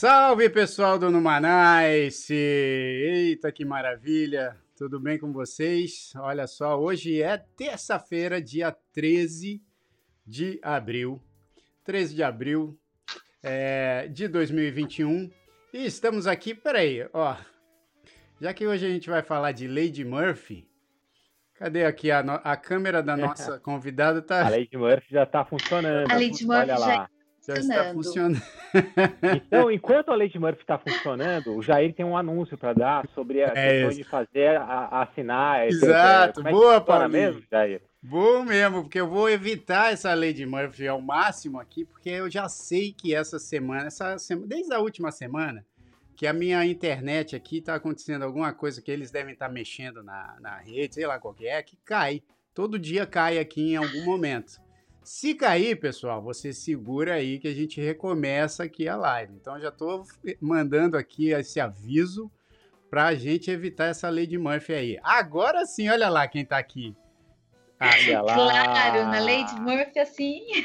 Salve pessoal do Numanice! Eita que maravilha! Tudo bem com vocês? Olha só, hoje é terça-feira, dia 13 de abril. 13 de abril é, de 2021. E estamos aqui, peraí, ó. Já que hoje a gente vai falar de Lady Murphy, cadê aqui a, a câmera da nossa convidada? Tá... A Lady Murphy já está funcionando. A Lady Murphy Olha já lá. Já está funcionando. Então, enquanto a Lady Murphy está funcionando, o Jair tem um anúncio para dar sobre a É questão isso. de fazer, a, a assinar. é, Exato, é boa, Paulinho. mesmo, Jair? Bom mesmo, porque eu vou evitar essa Lady Murphy ao máximo aqui, porque eu já sei que essa semana, essa semana, desde a última semana, que a minha internet aqui tá acontecendo alguma coisa que eles devem estar mexendo na, na rede, sei lá qual que é, que cai. Todo dia cai aqui em algum momento. Se cair, pessoal, você segura aí que a gente recomeça aqui a live. Então já tô mandando aqui esse aviso pra gente evitar essa Lady Murphy aí. Agora sim, olha lá quem tá aqui. Lá. Claro, na Lady Murphy, assim.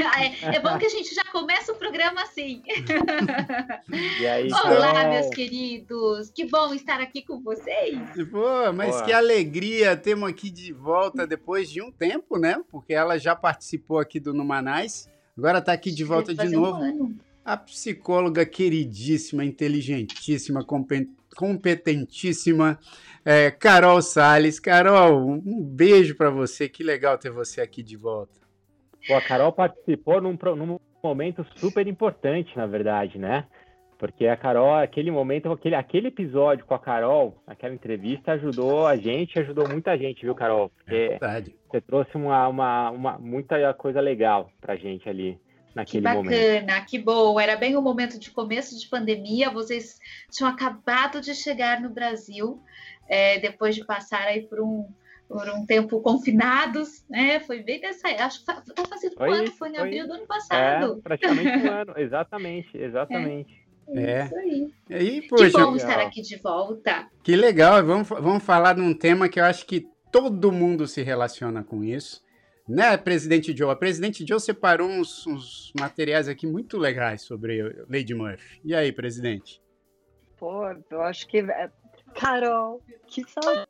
É, é bom que a gente já começa o programa assim. E aí, Olá, Carol? meus queridos. Que bom estar aqui com vocês. Pô, mas Boa. que alegria termos aqui de volta depois de um tempo, né? Porque ela já participou aqui do Numanais, agora tá aqui de volta de um novo. ano. A psicóloga queridíssima, inteligentíssima, competentíssima, é, Carol Salles. Carol, um beijo pra você, que legal ter você aqui de volta. Pô, a Carol participou num, num momento super importante, na verdade, né? Porque a Carol, aquele momento, aquele, aquele episódio com a Carol, aquela entrevista, ajudou a gente, ajudou muita gente, viu, Carol? Porque Verdade. você trouxe uma, uma, uma, muita coisa legal pra gente ali Que naquele bacana, momento. que bom. Era bem o momento de começo de pandemia. Vocês tinham acabado de chegar no Brasil, é, depois de passar aí por um, por um tempo confinados, né? Foi bem nessa. Acho que tá tá fazendo Foi quanto? isso, Foi em abril do ano É, passado. praticamente um ano, exatamente, exatamente. É. Isso aí. E aí, Que poxa, bom legal. estar aqui de volta. Que legal, vamos, vamos falar de um tema que eu acho que todo mundo se relaciona com isso, né, presidente Joe? A presidente Joe separou uns, uns materiais aqui muito legais sobre Lady Murphy. E aí, presidente? Pô, eu acho que. é- Carol, que saudade!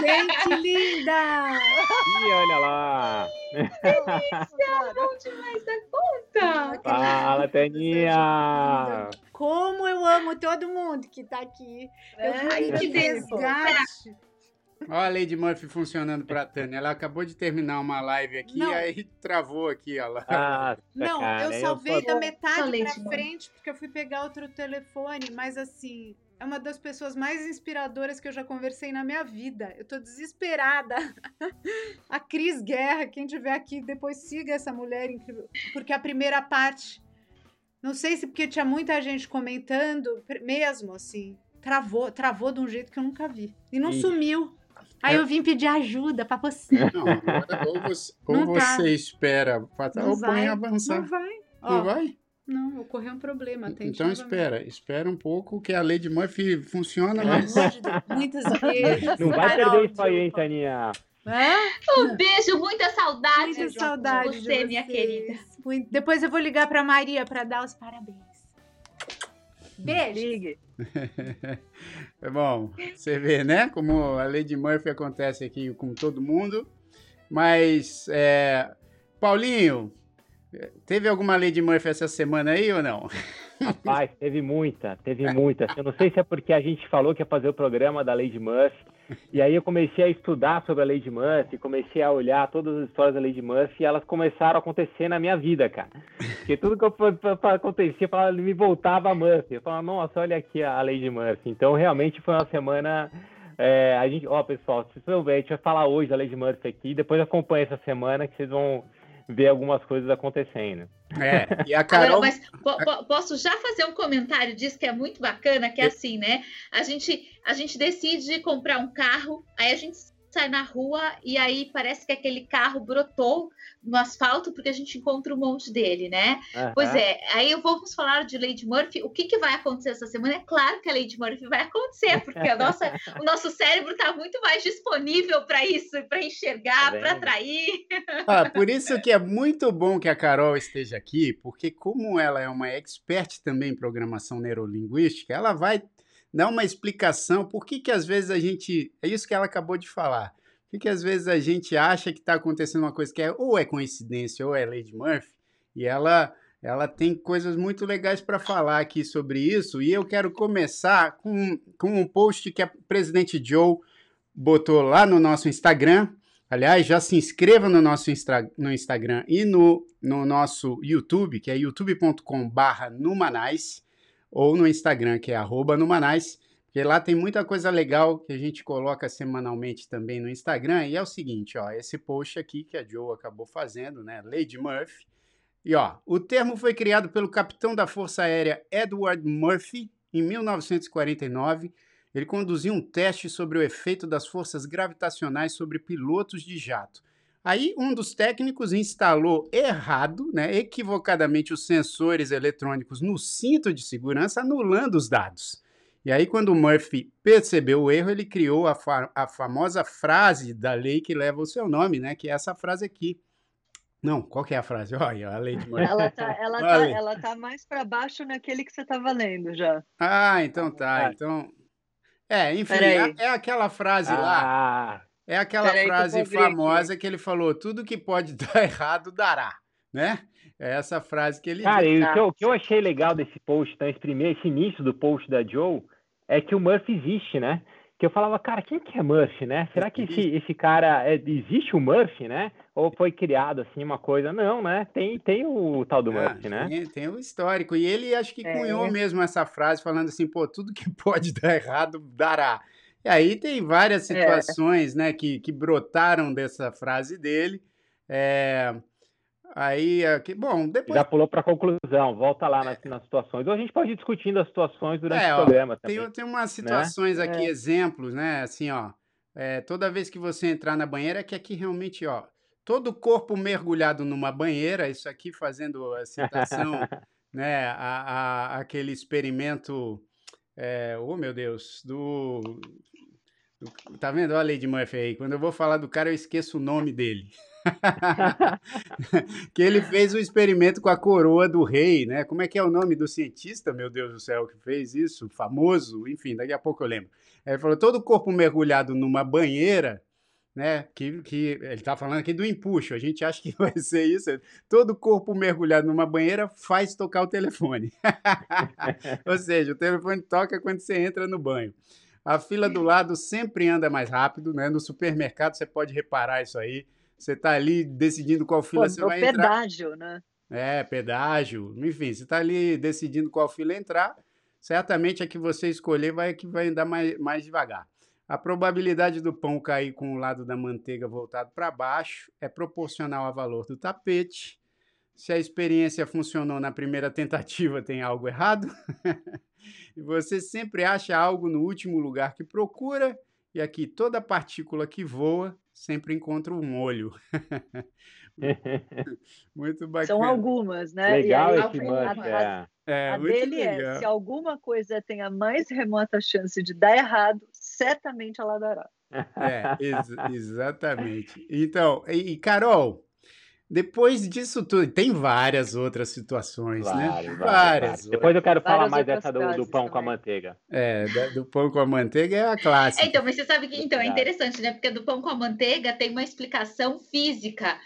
Gente linda! E olha lá! Bom demais da conta. Fala, Taninha! Como eu amo todo mundo que tá aqui. Eu Ai, fui que de bênção. resgate. Olha a Lady Murphy funcionando pra Tânia. Ela acabou de terminar uma live aqui, Não. aí travou aqui, ó lá. Ah, Não, cara, eu salvei da metade novo. frente porque eu fui pegar outro telefone, mas assim, é uma das pessoas mais inspiradoras que eu já conversei na minha vida. Eu tô desesperada. A Cris Guerra, quem tiver aqui, depois siga essa mulher incrível, porque a primeira parte, não sei se porque tinha muita gente comentando, mesmo assim, travou, travou de um jeito que eu nunca vi. E não sumiu. Aí É. eu vim pedir ajuda pra você. Não, agora ou você, ou Não tá. você espera Não ou põe vai, avançar. Não vai. Não Ó, vai? Não, ocorreu um problema. tente Então novamente. espera, espera um pouco que a Lady Murphy funciona, Pelo mas amor de Deus. Muitos beijos. Não vai Carol, perder isso aí, hein, Taninha? É? Um beijo, muita saudade. Muita de saudade você, de minha querida. Muito- Depois eu vou ligar pra Maria pra dar os parabéns. Beijo. Ligue. É bom, você vê, né? Como a Lady Murphy acontece aqui com todo mundo. Mas, é, Paulinho, teve alguma Lady Murphy essa semana aí ou não? Rapaz, teve muita, teve muita. Eu não sei se é porque a gente falou que ia fazer o programa da Lady Murphy. E aí eu comecei a estudar sobre a Lady Murphy, comecei a olhar todas as histórias da Lady Murphy e elas começaram a acontecer na minha vida, cara. Porque tudo que eu, acontecia, falava, me voltava a Murphy. Eu falava, nossa, olha aqui a Lady Murphy. Então realmente foi uma semana. é, a gente, ó, pessoal, se souber, a gente vai falar hoje da Lady Murphy aqui, depois acompanha essa semana que vocês vão ver algumas coisas acontecendo. É, e a Carol. Agora, mas po- po- posso já fazer um comentário disso que é muito bacana, que é assim, né? A gente, a gente decide comprar um carro, aí a gente sai na rua e aí parece que aquele carro brotou no asfalto porque a gente encontra um monte dele, né? Aham. Pois é, aí vamos falar de Lady Murphy. O que, que vai acontecer essa semana? É claro que a Lady Murphy vai acontecer, porque a nossa, o nosso cérebro está muito mais disponível para isso, para enxergar, Tá para atrair. Ah, por isso que é muito bom que a Carol esteja aqui, porque como ela é uma expert também em programação neurolinguística, ela vai dar uma explicação por que que às vezes a gente, é isso que ela acabou de falar, por que que às vezes a gente acha que está acontecendo uma coisa que é ou é coincidência ou é Lady Murphy, e ela ela tem coisas muito legais para falar aqui sobre isso, e eu quero começar com, com um post que a presidente Joe botou lá no nosso Instagram, Aliás, já se inscreva no nosso Instra- no Instagram e no, no nosso YouTube, que é youtube.com/barra Numanais, ou no Instagram, que é Numanais, porque lá tem muita coisa legal que a gente coloca semanalmente também no Instagram. E é o seguinte, ó, esse post aqui que a Joe acabou fazendo, né, Lady Murphy. E ó, o termo foi criado pelo capitão da Força Aérea Edward Murphy em 1949 ele conduziu um teste sobre o efeito das forças gravitacionais sobre pilotos de jato. Aí um dos técnicos instalou errado, né, equivocadamente os sensores eletrônicos no cinto de segurança, anulando os dados. E aí quando o Murphy percebeu o erro, ele criou a, fa- a famosa frase da lei que leva o seu nome, né, que é essa frase aqui. Não, qual que é a frase? Olha, a lei de Murphy. Ela tá, ela tá, ela tá mais para baixo naquele que você estava lendo já. Ah, então tá. Ah. Então. É, enfim, é, é aquela frase lá. É aquela Peraí frase famosa que ele falou: tudo que pode dar errado dará, né? É essa frase que ele cara, diz. e o que, eu, o que eu achei legal desse post, então, esse primeiro, esse início do post da Joe, é que o Murphy existe, né? Que eu falava, cara, quem que é Murphy, né? Será que esse, esse cara é, existe o Murphy, né? Ou foi criado assim uma coisa? Não, né? Tem, tem o tal do Ah, Murphy, né? tem, tem o histórico. E ele acho que É. cunhou mesmo essa frase, falando assim: pô, tudo que pode dar errado dará. E aí tem várias É. situações né, que, que brotaram dessa frase dele. É, aí, aqui, bom, depois Já pulou para conclusão, volta lá nas, nas situações. Ou a gente pode ir discutindo as situações durante É, o ó, programa também. Tem, tem umas situações aqui, É. exemplos, né? Assim, ó. é, toda vez que você entrar na banheira, é que aqui realmente, ó. Todo o corpo mergulhado numa banheira, isso aqui fazendo a citação, né? A, a- aquele experimento. É, oh, meu Deus, do- Tá vendo? Olha a Lady Murphy aí. Quando eu vou falar do cara, eu esqueço o nome dele. que ele fez o experimento com a coroa do rei, né? Como é que é o nome do cientista, meu Deus do céu, que fez isso? Famoso, enfim, daqui a pouco eu lembro. Ele falou: todo o corpo mergulhado numa banheira, né? Que, que ele tá falando aqui do empuxo, a gente acha que vai ser isso. Todo o corpo mergulhado numa banheira faz tocar o telefone. Ou seja, o telefone toca quando você entra no banho. A fila do lado sempre anda mais rápido, né? No supermercado você pode reparar isso aí. Você está ali decidindo qual Pô, fila você vai entrar. pedágio, né? É, pedágio, enfim, você está ali decidindo qual fila entrar, certamente a que você escolher vai que vai andar mais, mais devagar. A probabilidade do pão cair com o lado da manteiga voltado para baixo é proporcional ao valor do tapete. Se a experiência funcionou na primeira tentativa, tem algo errado. e você sempre acha algo no último lugar que procura, e aqui toda partícula que voa sempre encontra um olho. Muito bacana. São algumas, né? Legal e aí, esse é. É, A muito dele é, legal. se alguma coisa tem a mais remota chance de dar errado, certamente ela dará. É, ex- exatamente. Então, e, e, Carol, depois disso tudo, tem várias outras situações, né? Vários, vários, vários. outras. Depois eu quero falar Várias mais dessa do, do pão com a também. manteiga. É, da- do pão com a manteiga é a clássica. É, então, mas você sabe que então, é interessante, né? Porque do pão com a manteiga tem uma explicação física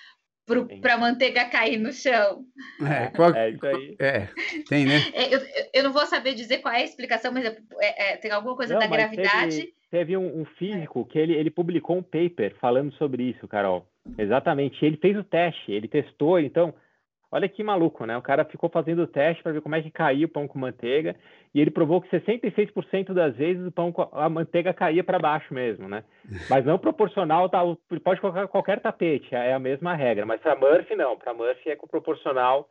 para a manteiga cair no chão. É, qual- É isso aí. é, tem, né? É, eu, eu não vou saber dizer qual é a explicação, mas é- é- é, tem alguma coisa Não, da mas gravidade. Teve, teve um, um físico que ele, ele publicou um paper falando sobre isso, Carol. Exatamente. Ele fez o teste, ele testou, então. Olha que maluco, né? O cara ficou fazendo o teste para ver como é que caía o pão com manteiga e ele provou que 66% das vezes o pão a manteiga caía para baixo mesmo, né? Mas não proporcional, tá? Pode colocar qualquer tapete, é a mesma regra. Mas para Murphy não, para Murphy é proporcional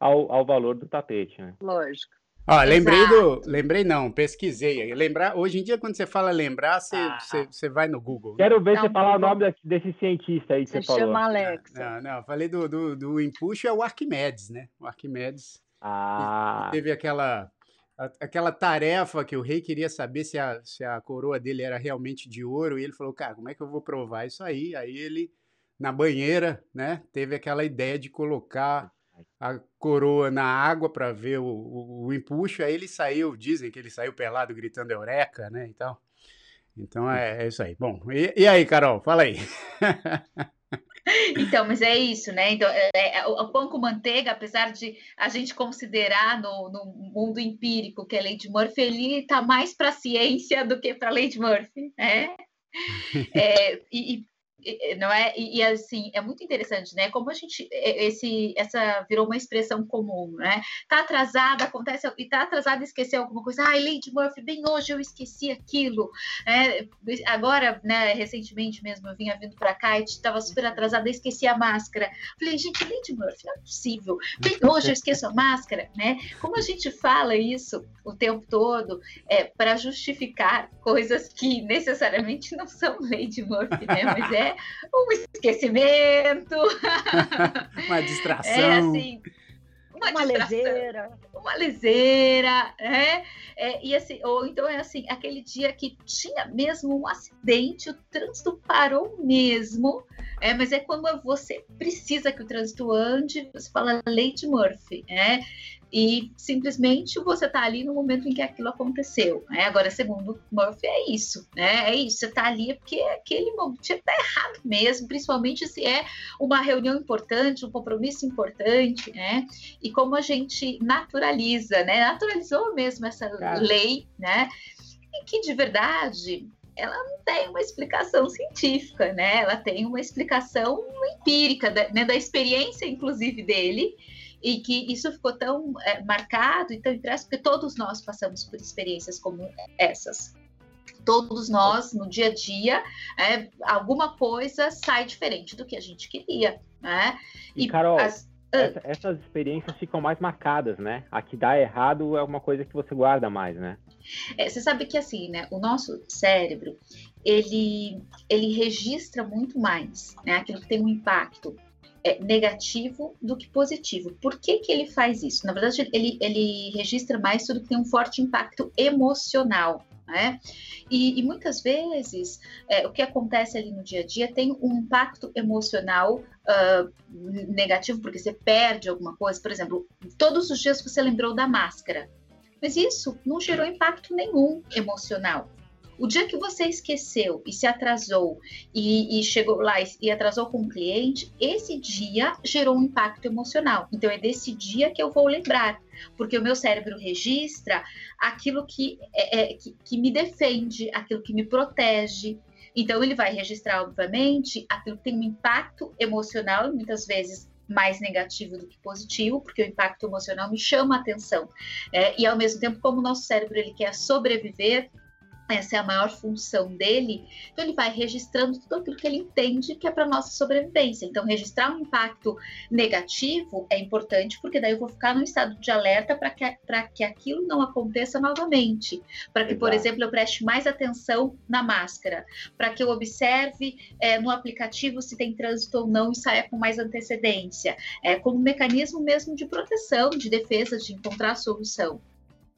ao, ao valor do tapete, né? Lógico. Ó, lembrei do. Lembrei não, pesquisei. Lembrar, hoje em dia, quando você fala lembrar, você, Ah. você, você vai no Google. Quero ver Não, você falar o não. nome desse, desse cientista aí que Você você, falou. chama Alexa. Não, não, eu falei do, do, do empuxo é o Arquimedes, né? O Arquimedes Ah, teve aquela, aquela tarefa que o rei queria saber se a, se a coroa dele era realmente de ouro, e ele falou, cara, como é que eu vou provar isso aí? Aí ele, na banheira, né, teve aquela ideia de colocar a coroa na água para ver o, o, o empuxo, aí ele saiu, dizem que ele saiu pelado gritando eureka, né, e tal. Então é, é isso aí. Bom, e, e aí, Carol, fala aí. Então, mas é isso, né? Então, é, é, o, o pão com manteiga, apesar de a gente considerar no, no mundo empírico que a lei de Murphy, ele está mais para a ciência do que para a lei de Murphy, né? É, e- não é? E, e, assim, é muito interessante, né? Como a gente, esse, essa virou uma expressão comum, né? Tá atrasada, acontece, e tá atrasada, esqueceu alguma coisa. Ai, lei de Murphy, bem hoje eu esqueci aquilo. É, agora, né, recentemente mesmo, eu vinha vindo para cá e estava super atrasada, esqueci a máscara. Falei, gente, Lady Murphy, não é possível. Bem, hoje eu esqueço a máscara, né? Como a gente fala isso o tempo todo é para justificar coisas que necessariamente não são Lady Murphy, né? Mas é um esquecimento, Uma é distração. assim. Uma, Uma leseira. uma leseira, né? É, e assim, ou então é assim, aquele dia que tinha mesmo um acidente, o trânsito parou mesmo, é, mas é quando você precisa que o trânsito ande, você fala lei de Murphy, né? E simplesmente você está ali no momento em que aquilo aconteceu. Né? Agora, segundo Murphy, é isso, né? É isso, você está ali porque aquele momento está errado mesmo, principalmente se é uma reunião importante, um compromisso importante, né? e como a gente naturaliza, né? Naturalizou mesmo essa Cara. lei, né? E que de verdade ela não tem uma explicação científica, né? Ela tem uma explicação empírica, da, né? da experiência, inclusive, dele, e que isso ficou tão é, marcado e tão impresso, porque todos nós passamos por experiências como essas. Todos nós, no dia a dia, é, alguma coisa sai diferente do que a gente queria, né? e Carol, as- essa- essas experiências ficam mais marcadas, né? A que dá errado é uma coisa que você guarda mais, né? É, você sabe que assim, né? O nosso cérebro ele ele registra muito mais, né? Aquilo que tem um impacto é, negativo do que positivo. Por que, que ele faz isso? Na verdade, ele, ele registra mais tudo que tem um forte impacto emocional. Né? E, e muitas vezes é, o que acontece ali no dia a dia tem um impacto emocional ah, negativo, porque você perde alguma coisa. Por exemplo, todos os dias você lembrou da máscara. Mas isso não gerou impacto nenhum emocional. O dia que você esqueceu e se atrasou e, e chegou lá e, e atrasou com o cliente, esse dia gerou um impacto emocional. Então é desse dia que eu vou lembrar, porque o meu cérebro registra aquilo que, é, é, que, que me defende, aquilo que me protege. Então ele vai registrar, obviamente, aquilo que tem um impacto emocional, muitas vezes mais negativo do que positivo, porque o impacto emocional me chama a atenção. É, e ao mesmo tempo, como o nosso cérebro ele quer sobreviver, essa é a maior função dele, então ele vai registrando tudo aquilo que ele entende que é para nossa sobrevivência. Então, registrar um impacto negativo é importante, porque daí eu vou ficar num estado de alerta para que, que aquilo não aconteça novamente. Para que, por Exato. exemplo, eu preste mais atenção na máscara, para que eu observe é, no aplicativo se tem trânsito ou não e saia com mais antecedência. É como um mecanismo mesmo de proteção, de defesa, de encontrar a solução.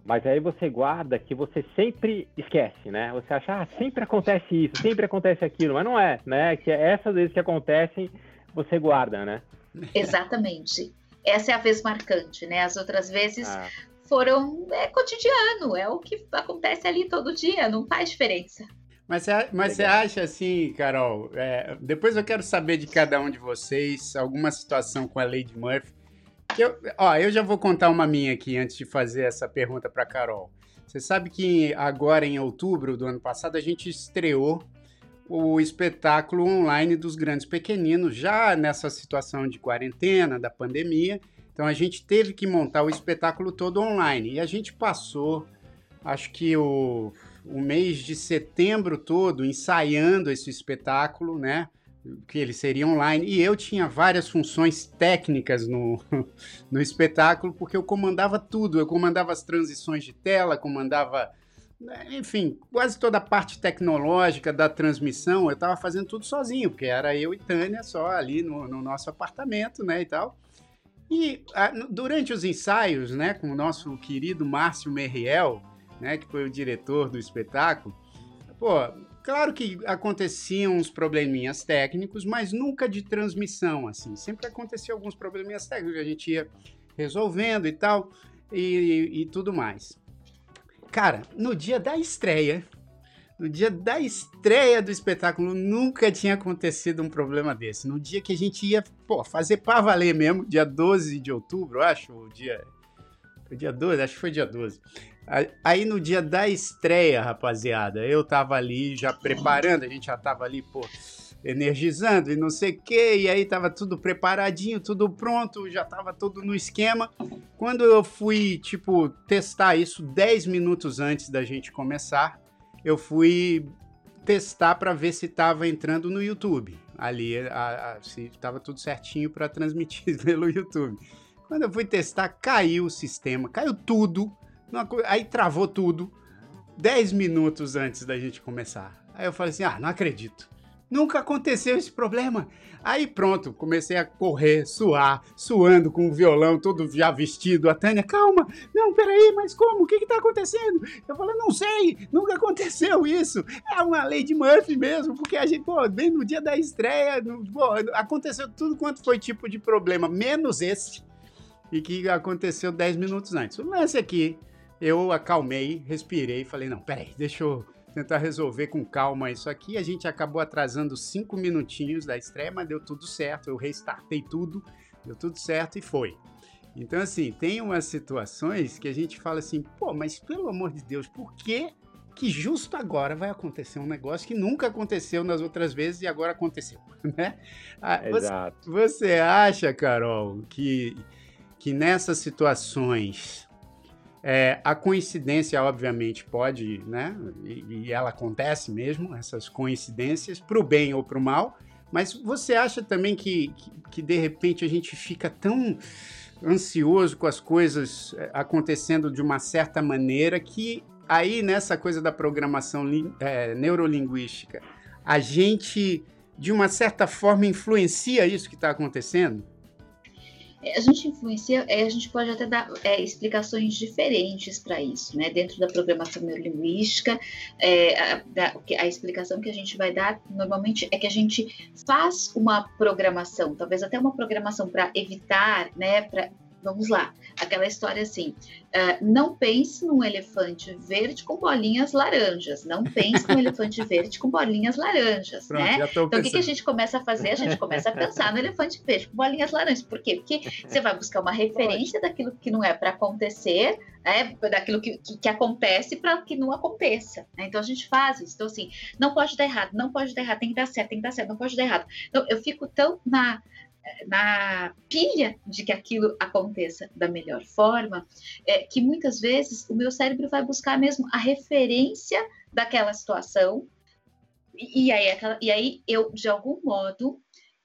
Mas aí você guarda que você sempre esquece, né? Você acha, ah, sempre acontece isso, sempre acontece aquilo, mas não é, né? Que essas vezes que acontecem, você guarda, né? Exatamente. Essa é a vez marcante, né? As outras vezes Ah, foram é cotidiano, é o que acontece ali todo dia, não faz diferença. Mas você, mas você acha assim, Carol? é, depois eu quero saber de cada um de vocês alguma situação com a Lady Murphy. Eu, ó, eu já vou contar uma minha aqui antes de fazer essa pergunta para Carol. Você sabe que agora em outubro do ano passado a gente estreou o espetáculo online dos grandes pequeninos, já nessa situação de quarentena, da pandemia. Então a gente teve que montar o espetáculo todo online. E a gente passou, acho que o, o mês de setembro todo ensaiando esse espetáculo, né? Que ele seria online, e eu tinha várias funções técnicas no, no espetáculo, porque eu comandava tudo, eu comandava as transições de tela, comandava, né, enfim, quase toda a parte tecnológica da transmissão, eu estava fazendo tudo sozinho, porque era eu e Tânia só ali no, no nosso apartamento, né, e tal. E a, durante os ensaios, né, com o nosso querido Márcio Merriel, né, que foi o diretor do espetáculo, pô, Claro que aconteciam uns probleminhas técnicos, mas nunca de transmissão, assim. Sempre acontecia alguns probleminhas técnicos que a gente ia resolvendo e tal, e, e tudo mais. Cara, no dia da estreia, no dia da estreia do espetáculo, nunca tinha acontecido um problema desse. No dia que a gente ia, pô, fazer pra valer mesmo, dia 12 de outubro, acho, o dia... Foi dia 12? Acho que foi dia 12. Aí no dia da estreia, rapaziada, eu tava ali já preparando, a gente já tava ali, pô, energizando e não sei o que, e aí tava tudo preparadinho, tudo pronto, já tava tudo no esquema. Quando eu fui, tipo, testar isso 10 minutos antes da gente começar, eu fui testar para ver se tava entrando no YouTube. Ali, a, a, se tava tudo certinho para transmitir pelo YouTube. Quando eu fui testar, caiu o sistema, caiu tudo Aí travou tudo 10 minutos antes da gente começar. Aí eu falei assim: ah, não acredito. Nunca aconteceu esse problema. Aí pronto, comecei a correr, suar, suando com o violão todo já vestido. A Tânia, calma, não, peraí, mas como? O que está acontecendo? Eu falei, não sei, nunca aconteceu isso. É uma lei de Murphy mesmo, porque a gente, pô, bem no dia da estreia, pô, aconteceu tudo quanto foi tipo de problema, menos esse, e que aconteceu 10 minutos antes. O lance aqui eu acalmei, respirei e falei: não, peraí, deixa eu tentar resolver com calma isso aqui. A gente acabou atrasando cinco minutinhos da estreia, mas deu tudo certo. Eu restartei tudo, deu tudo certo e foi. Então, assim, tem umas situações que a gente fala assim: pô, mas pelo amor de Deus, por que, que justo agora vai acontecer um negócio que nunca aconteceu nas outras vezes e agora aconteceu, né? Ah, Exato. Você, você acha, Carol, que, que nessas situações é, a coincidência, obviamente, pode, né? E, e ela acontece mesmo, essas coincidências, para o bem ou para o mal. Mas você acha também que, que, que, de repente a gente fica tão ansioso com as coisas é, acontecendo de uma certa maneira que aí nessa coisa da programação é, neurolinguística a gente de uma certa forma influencia isso que está acontecendo? É, a gente influencia, é, a gente pode até dar é, explicações diferentes para isso, né? Dentro da programação neurolinguística, é, a, a, explicação que a gente vai dar normalmente é que a gente faz uma programação, talvez até uma programação para evitar, né? Pra, vamos lá, aquela história assim: uh, não pense num elefante verde com bolinhas laranjas, não pense num elefante verde com bolinhas laranjas, Pronto, né? Então, o que, que, a gente começa a fazer? A gente começa a pensar no elefante verde com bolinhas laranjas. Por quê? Porque você vai buscar uma referência daquilo que não é para acontecer, né? daquilo que, que, que acontece para que não aconteça. Né? Então, a gente faz isso. Então, assim, não pode dar errado, não pode dar errado, tem que dar certo, tem que dar certo, não pode dar errado. Então, eu fico tão na na pilha de que aquilo aconteça da melhor forma, é, que muitas vezes o meu cérebro vai buscar mesmo a referência daquela situação, e, e, aí, aquela, e aí eu, de algum modo,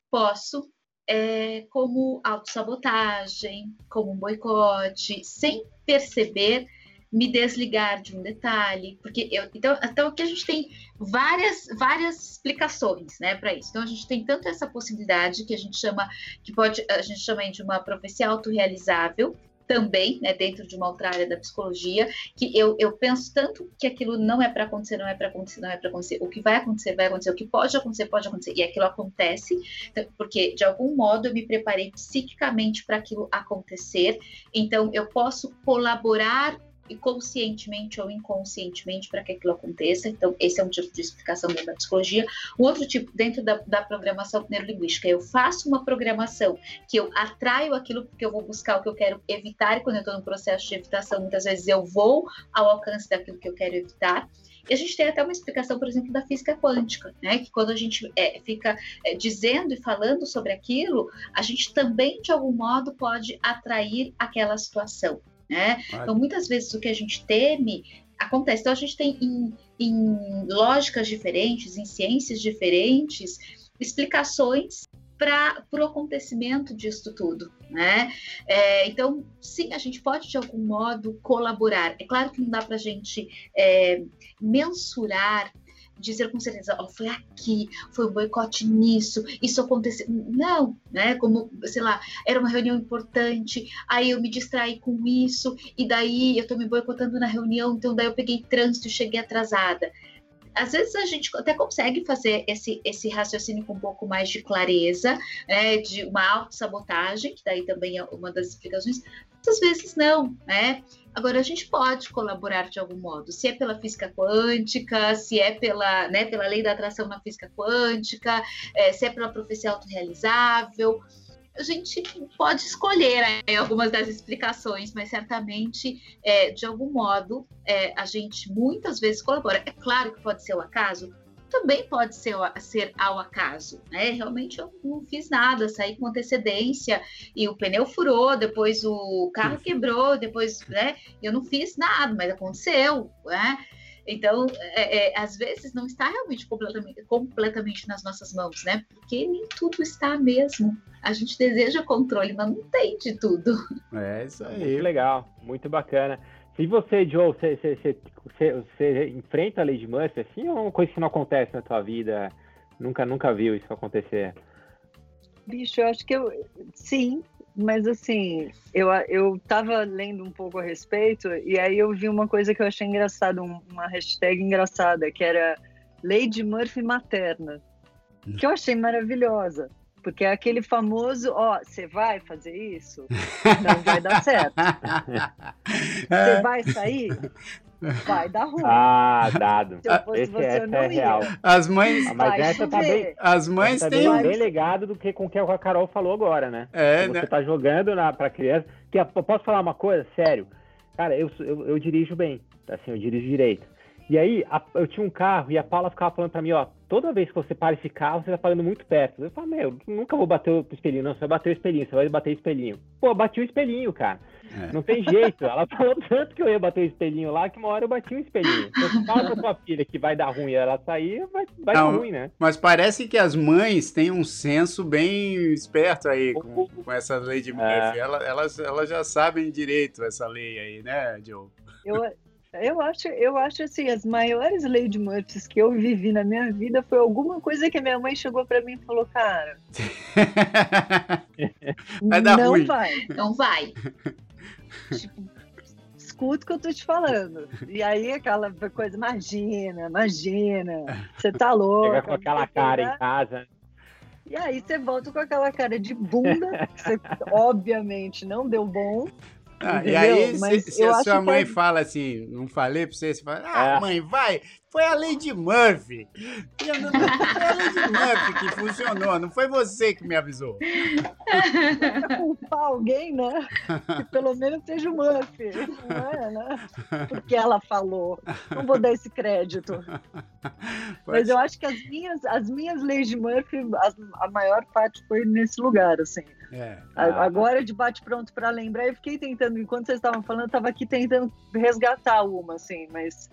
posso, é, como autossabotagem, como um boicote, sem perceber, me desligar de um detalhe, porque eu, então, então aqui a gente tem várias várias explicações, né, para isso. Então a gente tem tanto essa possibilidade que a gente chama que pode a gente chama de uma profecia autorrealizável, também, né, dentro de uma outra área da psicologia, que eu, eu penso tanto que aquilo não é para acontecer, não é para acontecer, não é para acontecer, o que vai acontecer, vai acontecer, o que pode acontecer, pode acontecer, e aquilo acontece, então, porque de algum modo eu me preparei psiquicamente para aquilo acontecer, então eu posso colaborar e conscientemente ou inconscientemente para que aquilo aconteça. Então, esse é um tipo de explicação dentro da psicologia. O outro tipo, dentro da, da programação neurolinguística, eu faço uma programação que eu atraio aquilo porque eu vou buscar o que eu quero evitar, e quando eu estou no processo de evitação, muitas vezes eu vou ao alcance daquilo que eu quero evitar. E a gente tem até uma explicação, por exemplo, da física quântica, né? Que quando a gente é, fica é, dizendo e falando sobre aquilo, a gente também, de algum modo, pode atrair aquela situação. Né? Então, muitas vezes o que a gente teme acontece. Então, a gente tem em, em lógicas diferentes, em ciências diferentes, explicações para o acontecimento disso tudo, né? É, então, sim, a gente pode de algum modo colaborar. É claro que não dá para a gente é, mensurar dizer com certeza, oh, foi aqui, foi um boicote nisso, isso aconteceu. Não, né? Como, sei lá, era uma reunião importante, aí eu me distraí com isso, e daí eu tô me boicotando na reunião, então daí eu peguei trânsito cheguei atrasada às vezes a gente até consegue fazer esse, esse raciocínio com um pouco mais de clareza, né, de uma autossabotagem, que daí também é uma das explicações, muitas vezes não, né? Agora, a gente pode colaborar de algum modo, se é pela física quântica, se é pela, né, pela lei da atração na física quântica, é, se é pela profecia autorrealizável, a gente pode escolher algumas das explicações, mas certamente, é, de algum modo, é, a gente muitas vezes colabora. É claro que pode ser o acaso, também pode ser, ser ao acaso, né? Realmente eu não fiz nada, saí com antecedência e o pneu furou, depois o carro quebrou, depois, né? Eu não fiz nada, mas aconteceu, né? Então, é, é, às vezes não está realmente completamente, completamente nas nossas mãos, né? Porque nem tudo está mesmo. A gente deseja controle, mas não tem de tudo. É isso aí. Muito legal, muito bacana. Se você, Joe, você, você, você, enfrenta a de Murphy, assim, ou é uma coisa que não acontece na tua vida? Nunca, nunca viu isso acontecer? Bicho, eu acho que eu. Sim, mas assim, eu, eu tava lendo um pouco a respeito e aí eu vi uma coisa que eu achei engraçada, uma hashtag engraçada, que era Lady Murphy Materna, que eu achei maravilhosa. Porque é aquele famoso, ó, você vai fazer isso? Não vai dar certo. Você vai sair? Vai dar ruim. Ah, dado. Se eu fosse Esse, você, essa eu não é ia. real. As mães. Ah, Mas Vai essa tá bem, As mães essa têm bem, um. bem ligado do que com o que a Carol falou agora, né? É, Você né? tá jogando na, pra criança. Que, eu posso falar uma coisa? Sério. Cara, eu, eu, eu dirijo bem. Assim, eu dirijo direito. E aí, a- eu tinha um carro e a Paula ficava falando pra mim, ó, toda vez que você para esse carro, você tá parando muito perto. Eu falei, meu, nunca vou bater o espelhinho, não, você vai bater o espelhinho, você vai bater o espelhinho. Pô, eu bati o espelhinho, cara. É. Não tem jeito. Ela falou tanto que eu ia bater o espelhinho lá, que uma hora eu bati o espelhinho. Então, se fala pra tua filha que vai dar ruim ela sair, vai, vai dar Não, ruim, né? Mas parece que as mães têm um senso bem esperto aí com, com essa lei de Murphy. Ela- Elas, elas já sabem direito essa lei aí, né, Joe? Eu, eu, acho, eu acho assim, as maiores Lady Murphys que eu vivi na minha vida foi alguma coisa que a minha mãe chegou pra mim e falou, cara, Vai dar não ruim. vai. Não vai. Tipo, escuta o que eu tô te falando. E aí aquela coisa, imagina, imagina, você tá louco. Chegar com aquela cara em casa. E aí você volta com aquela cara de bunda, que você obviamente não deu bom. Ah, e aí, se, Mas se a sua mãe é- fala assim, não falei pra você, você fala, ah, É. mãe, vai, foi a lei de Murphy. Foi a lei de Murphy que funcionou, não foi você que me avisou. Pra culpar alguém, né? Que pelo menos seja o Murphy. Não é, né? Porque ela falou. Não vou dar esse crédito. Mas eu acho que as minhas, as minhas leis de Murphy, as- a maior parte foi nesse lugar, assim. É. Ah. Agora, de bate-pronto para lembrar, eu fiquei tentando, enquanto vocês estavam falando, eu estava aqui tentando resgatar uma, assim, mas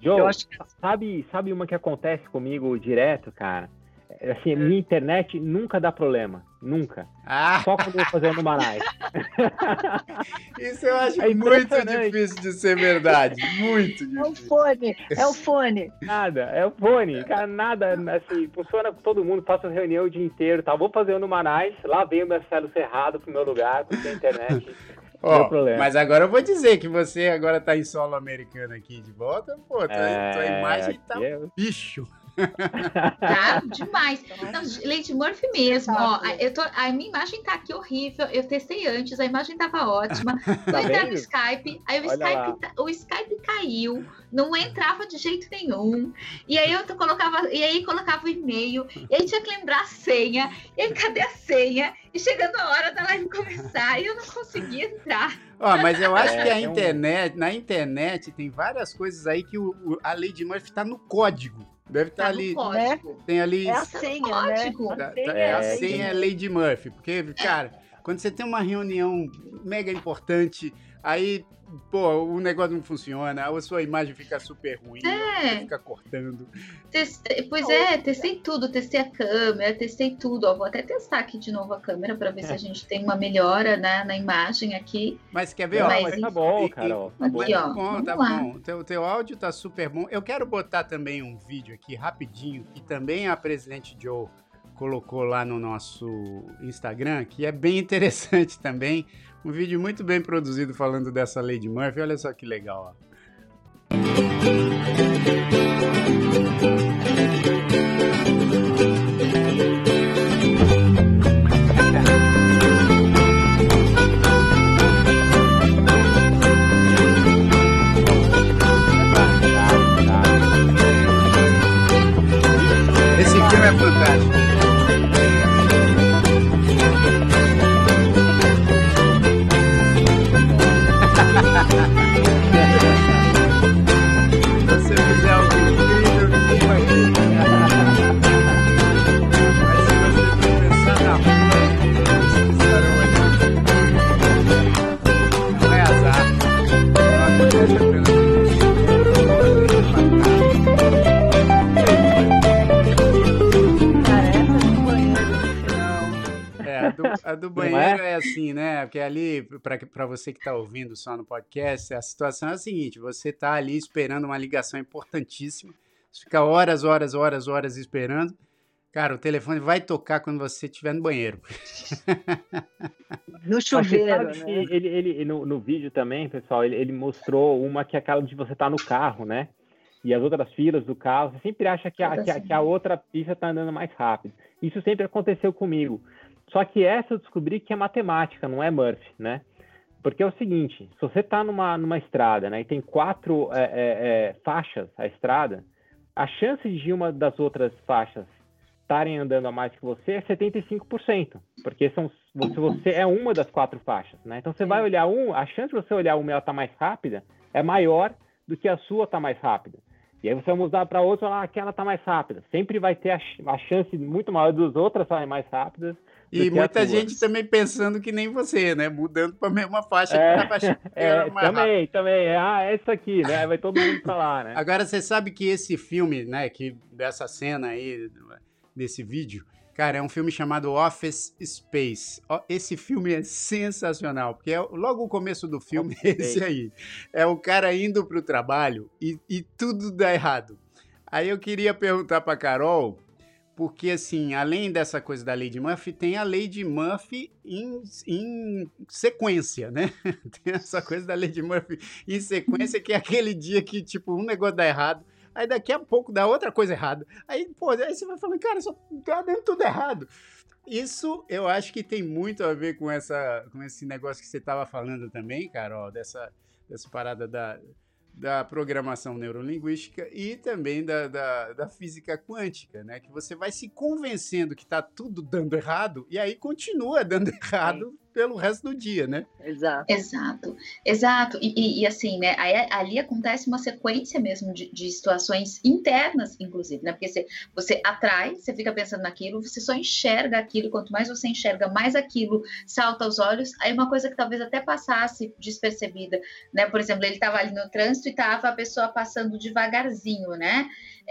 Joe, eu acho que sabe, sabe uma que acontece comigo direto, cara? É, Assim, minha internet nunca dá problema. Nunca. Ah, Só quando eu vou fazer no Manais. isso eu acho É muito difícil de ser verdade. Muito é o difícil. fone, é o fone. Nada, é o fone, cara, nada, assim, funciona com todo mundo, faço reunião o dia inteiro, tá? Vou fazer no Manais, lá vem o Marcelo Cerrado pro meu lugar, porque a internet. Ó, Meu problema. mas agora eu vou dizer que você agora tá em solo americano aqui de volta, pô, tua, tua imagem tá é- um bicho. Tá demais. Não, Lady Murphy mesmo, ó. Eu tô, a minha imagem tá aqui horrível. Eu testei antes, a imagem tava ótima. Vou Tá entrar no? Skype, aí o Skype, tá- o Skype caiu, não entrava de jeito nenhum. E aí eu colocava, e aí colocava o e-mail, e aí tinha que lembrar a senha. E aí cadê a senha? E chegando a hora da live começar, e eu não conseguia entrar. Ó, mas eu acho É, que a um- internet, na internet tem várias coisas aí que o, o- a Lady Murphy tá no código. Deve estar Tá ali, no código. tem ali É a Tá senha, né? Tá- tá- é a a senha é Lady Murphy, porque, cara, quando você tem uma reunião mega importante, aí pô, o negócio não funciona, a sua imagem fica super ruim, É. fica cortando. Testei- pois é, testei tudo, testei a câmera, testei tudo. Ó, vou até testar aqui de novo a câmera para ver se a gente tem uma melhora né, na imagem aqui. Mas quer ver, Não, ó, Mas mas tá bom, Carol. Tá Aqui, bom. Mas tá ó, bom, tá lá. bom. O teu, teu áudio tá super bom. Eu quero botar também um vídeo aqui rapidinho, que também a presidente Joe colocou lá no nosso Instagram, que é bem interessante também. Um vídeo muito bem produzido falando dessa Lady Murphy. Olha só que legal, ó. Esse filme é fantástico. Yeah. A do, banheiro é? assim, né? Porque ali, para você que está ouvindo só no podcast, a situação é a seguinte: você está ali esperando uma ligação importantíssima, você fica horas, horas, horas, horas esperando. Cara, o telefone vai tocar quando você estiver no banheiro. No Mas você chuveiro, sabe né? que ele, ele, no, no vídeo também, pessoal, ele, ele mostrou uma que é aquela de você estar no carro, né? E as outras filas do carro, você sempre acha que a, que a, que a outra pista está andando mais rápido. Isso sempre aconteceu comigo. Só que essa eu descobri que é matemática, não é Murphy, né? Porque é o seguinte, se você está numa, numa estrada, né, e tem quatro é, é, é, faixas a estrada, a chance de uma das outras faixas estarem andando a mais que você é 75%, porque são, você, você é uma das quatro faixas, né? Então você vai olhar um, a chance de você olhar uma e ela tá mais rápida é maior do que a sua tá mais rápida. E aí você vai mudar para outra, lá aquela tá mais rápida. Sempre vai ter a, a chance muito maior das outras estarem mais rápidas. E muita gente também pensando que nem você, né? Mudando para a mesma faixa É, que estava achando que É, mais rápido. também, também. É, Ah, é isso aqui, né? Vai todo mundo pra lá, né? Agora, você sabe que esse filme, né, que dessa cena aí, desse vídeo, cara, é um filme chamado Office Space. Esse filme é sensacional, porque é logo o começo do filme é Office esse aí. É o cara indo pro trabalho e, e tudo dá errado. Aí eu queria perguntar pra Carol, porque assim, além dessa coisa da Lady Murphy, tem a Lady Murphy em, em sequência, né? Tem essa coisa da Lady Murphy em sequência, que é aquele dia que, tipo, um negócio dá errado, aí daqui a pouco dá outra coisa errada. Aí, pô, aí você vai falando, cara, só tá dando tudo errado. Isso eu acho que tem muito a ver com, essa, com esse negócio que você estava falando também, Carol, dessa, dessa parada da, da programação neurolinguística e também da, da, da física quântica, né? Que você vai se convencendo que tá tudo dando errado e aí continua dando errado pelo resto do dia, né? Exato. Exato, exato. E, e- e assim, né? aí- ali acontece uma sequência mesmo de, de situações internas, inclusive, né? Porque você, você atrai, você fica pensando naquilo, você só enxerga aquilo, quanto mais você enxerga, mais aquilo salta aos olhos. Aí uma coisa que talvez até passasse despercebida, né? Por exemplo, ele estava ali no trânsito e estava a pessoa passando devagarzinho, né?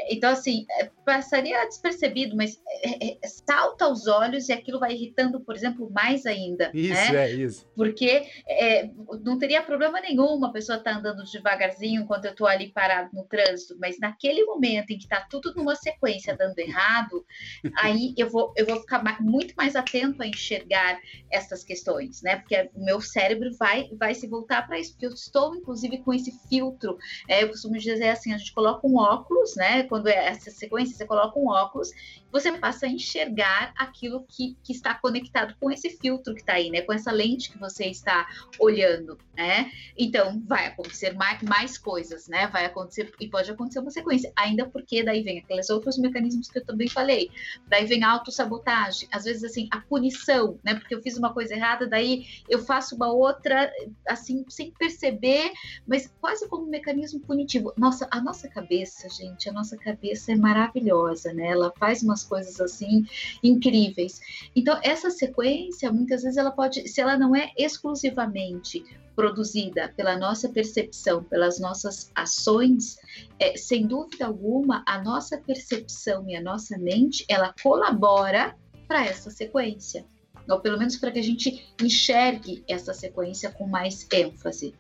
Então, assim, é, passaria despercebido, mas é, é, salta aos olhos e aquilo vai irritando, por exemplo, mais ainda. Isso, né? é isso. Porque é, não teria problema nenhum uma pessoa estar andando devagarzinho enquanto eu estou ali parado no trânsito, mas naquele momento em que está tudo numa sequência dando errado, aí eu vou, eu vou ficar ma- muito mais atento a enxergar essas questões, né? Porque o meu cérebro vai, vai se voltar para isso, porque eu estou, inclusive, com esse filtro. É, eu costumo dizer assim: a gente coloca um óculos, né? Quando é essa sequência, você coloca um óculos, você passa a enxergar aquilo que, que está conectado com esse filtro que está aí, né? Com essa lente que você está olhando, né? Então, vai acontecer mais, mais coisas, né? Vai acontecer, e pode acontecer uma sequência, ainda porque daí vem aqueles outros mecanismos que eu também falei. Daí vem a autossabotagem, às vezes, assim, a punição, né? Porque eu fiz uma coisa errada, daí eu faço uma outra, assim, sem perceber, mas quase como um mecanismo punitivo. Nossa, a nossa cabeça, gente, a nossa cabeça é maravilhosa, né? Ela faz umas coisas assim incríveis. Então, essa sequência, muitas vezes, ela pode, se ela não é exclusivamente produzida pela nossa percepção, pelas nossas ações, é, sem dúvida alguma, a nossa percepção e a nossa mente, ela colabora para essa sequência, ou pelo menos para que a gente enxergue essa sequência com mais ênfase.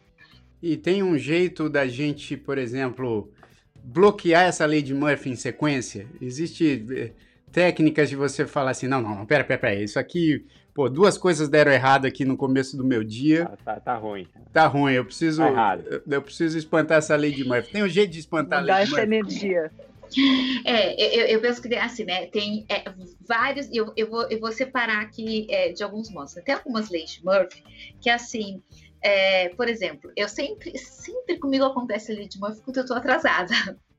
E tem um jeito da gente, por exemplo, bloquear essa lei de Murphy em sequência? Existe eh, técnicas de você falar assim, não, não, não, pera, pera, pera, isso aqui, pô, duas coisas deram errado aqui no começo do meu dia. Tá, tá, tá ruim. Tá ruim, eu preciso, tá eu, eu, preciso espantar essa lei de Murphy. Tem um jeito de espantar Mudar a lei de essa Murphy? energia. É, eu, eu penso que assim, né? Tem é, vários, eu, eu, vou, eu vou separar aqui é, de alguns modos. Tem algumas leis de Murphy que assim, é, por exemplo, eu sempre, sempre comigo acontece a lei de Murphy quando eu tô atrasada.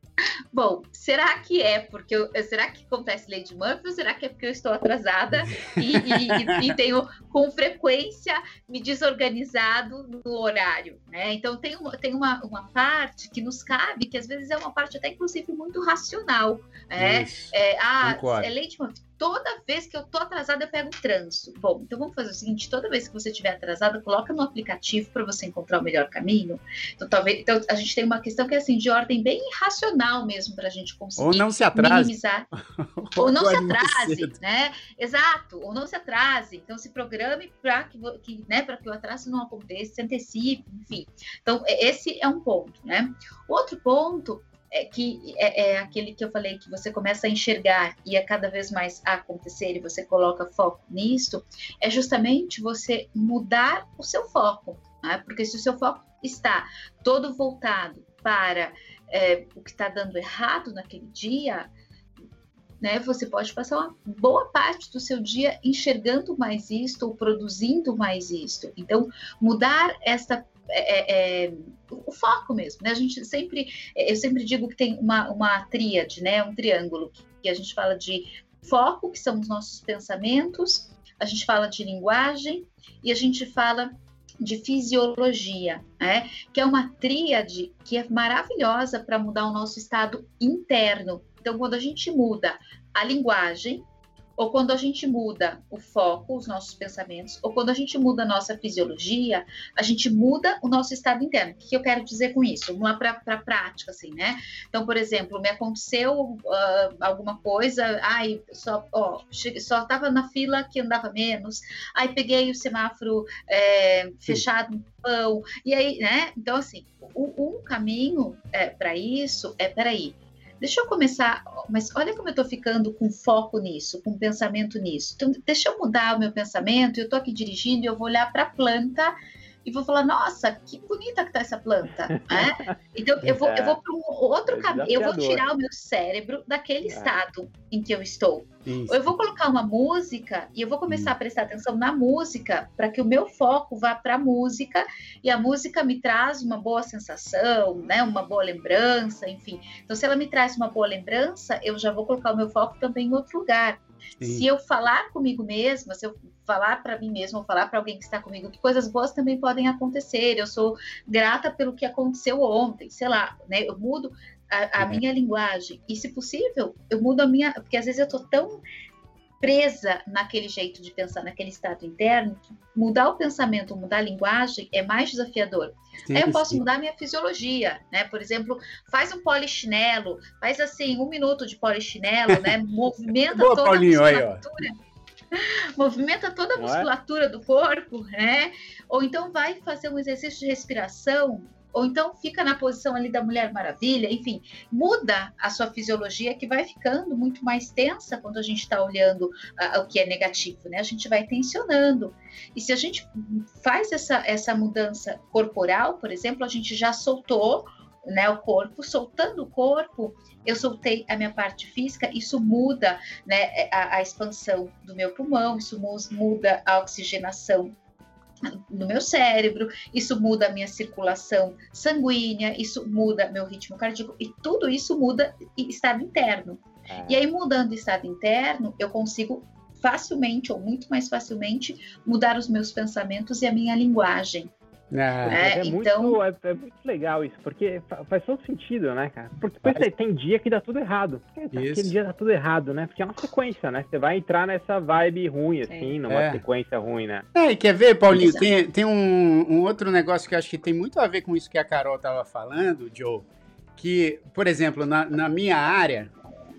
Bom, será que é porque eu, será que acontece Lady Murphy ou será que é porque eu estou atrasada e, e, e, tenho com frequência me desorganizado no horário, né? Então tem, uma, tem uma, uma parte que nos cabe que às vezes é uma parte até inclusive muito racional, né? É, ah, é Lady Murphy toda vez que eu tô atrasada, eu pego o trânsito. Bom, então vamos fazer o seguinte: toda vez que você estiver atrasada, coloca no aplicativo para você encontrar o melhor caminho. Então, talvez, então, a gente tem uma questão que é assim, de ordem bem racional mesmo para a gente conseguir ou não se atrase. minimizar. ou não se atrase, né? Exato, ou não se atrase. Então, se programe para que, que, né, que o atraso não aconteça, se antecipe, enfim. Então, esse é um ponto, né? Outro ponto é que é, é, aquele que eu falei que você começa a enxergar e é cada vez mais a acontecer e você coloca foco nisso, é justamente você mudar o seu foco, né? porque se o seu foco está todo voltado para é, o que está dando errado naquele dia, né, você pode passar uma boa parte do seu dia enxergando mais isto ou produzindo mais isto. Então, mudar esta é, é, é, o foco mesmo, né? A gente sempre, eu sempre digo que tem uma, uma tríade, né? Um triângulo que, que a gente fala de foco, que são os nossos pensamentos, a gente fala de linguagem e a gente fala de fisiologia, né? que é uma tríade que é maravilhosa para mudar o nosso estado interno. Então, quando a gente muda a linguagem, ou quando a gente muda o foco, os nossos pensamentos, ou quando a gente muda a nossa fisiologia, a gente muda o nosso estado interno. O que eu quero dizer com isso? Vamos lá para a prática, assim, né? Então, por exemplo, me aconteceu uh, alguma coisa, ai, só, ó, só estava na fila que andava menos, aí peguei o semáforo é, fechado no pão, e aí, né? Então, assim, um caminho é, para isso é, peraí, deixa eu começar, mas olha como eu estou ficando com foco nisso, com pensamento nisso. Então, deixa eu mudar o meu pensamento, eu estou aqui dirigindo e eu vou olhar para a planta e vou falar, nossa, que bonita que tá essa planta. Né? Então, eu vou, eu vou para um outro é caminho, eu vou tirar o meu cérebro daquele é. estado em que eu estou. Isso. Eu vou colocar uma música e eu vou começar a prestar atenção na música para que o meu foco vá para a música e a música me traz uma boa sensação, né, uma boa lembrança, enfim. Então, se ela me traz uma boa lembrança, eu já vou colocar o meu foco também em outro lugar. Sim. Se eu falar comigo mesma, se eu falar para mim mesma ou falar para alguém que está comigo que coisas boas também podem acontecer, eu sou grata pelo que aconteceu ontem, sei lá, né? Eu mudo a, a uhum. minha linguagem e, se possível, eu mudo a minha, porque às vezes eu tô tão presa naquele jeito de pensar, naquele estado interno, mudar o pensamento, mudar a linguagem é mais desafiador. Sim, Aí eu posso sim. mudar minha fisiologia, né? Por exemplo, faz um polichinelo, faz assim, um minuto de polichinelo, né? Movimenta Boa, toda Paulinho, a musculatura. Aí, movimenta toda a é? musculatura do corpo, né? Ou então vai fazer um exercício de respiração, ou então fica na posição ali da Mulher Maravilha, enfim, muda a sua fisiologia que vai ficando muito mais tensa quando a gente está olhando uh, o que é negativo, né? A gente vai tensionando. E se a gente faz essa, essa mudança corporal, por exemplo, a gente já soltou né, o corpo, soltando o corpo, eu soltei a minha parte física, isso muda né, a, a expansão do meu pulmão, isso muda a oxigenação no meu cérebro, isso muda a minha circulação sanguínea, isso muda meu ritmo cardíaco e tudo isso muda estado interno. É. E aí mudando o estado interno, eu consigo facilmente ou muito mais facilmente mudar os meus pensamentos e a minha linguagem. Ah, é, é, então... muito, é, é, muito legal isso, porque faz todo sentido, né, cara? Porque faz... tem dia que dá tudo errado. Aquele dia dá tudo errado, né? Porque é uma sequência, né? Você vai entrar nessa vibe ruim, assim, numa é. sequência ruim, né? É, e quer ver, Paulinho? Tem, tem um, um outro negócio que eu acho que tem muito a ver com isso que a Carol tava falando, Joe. Que, por exemplo, na, na minha área,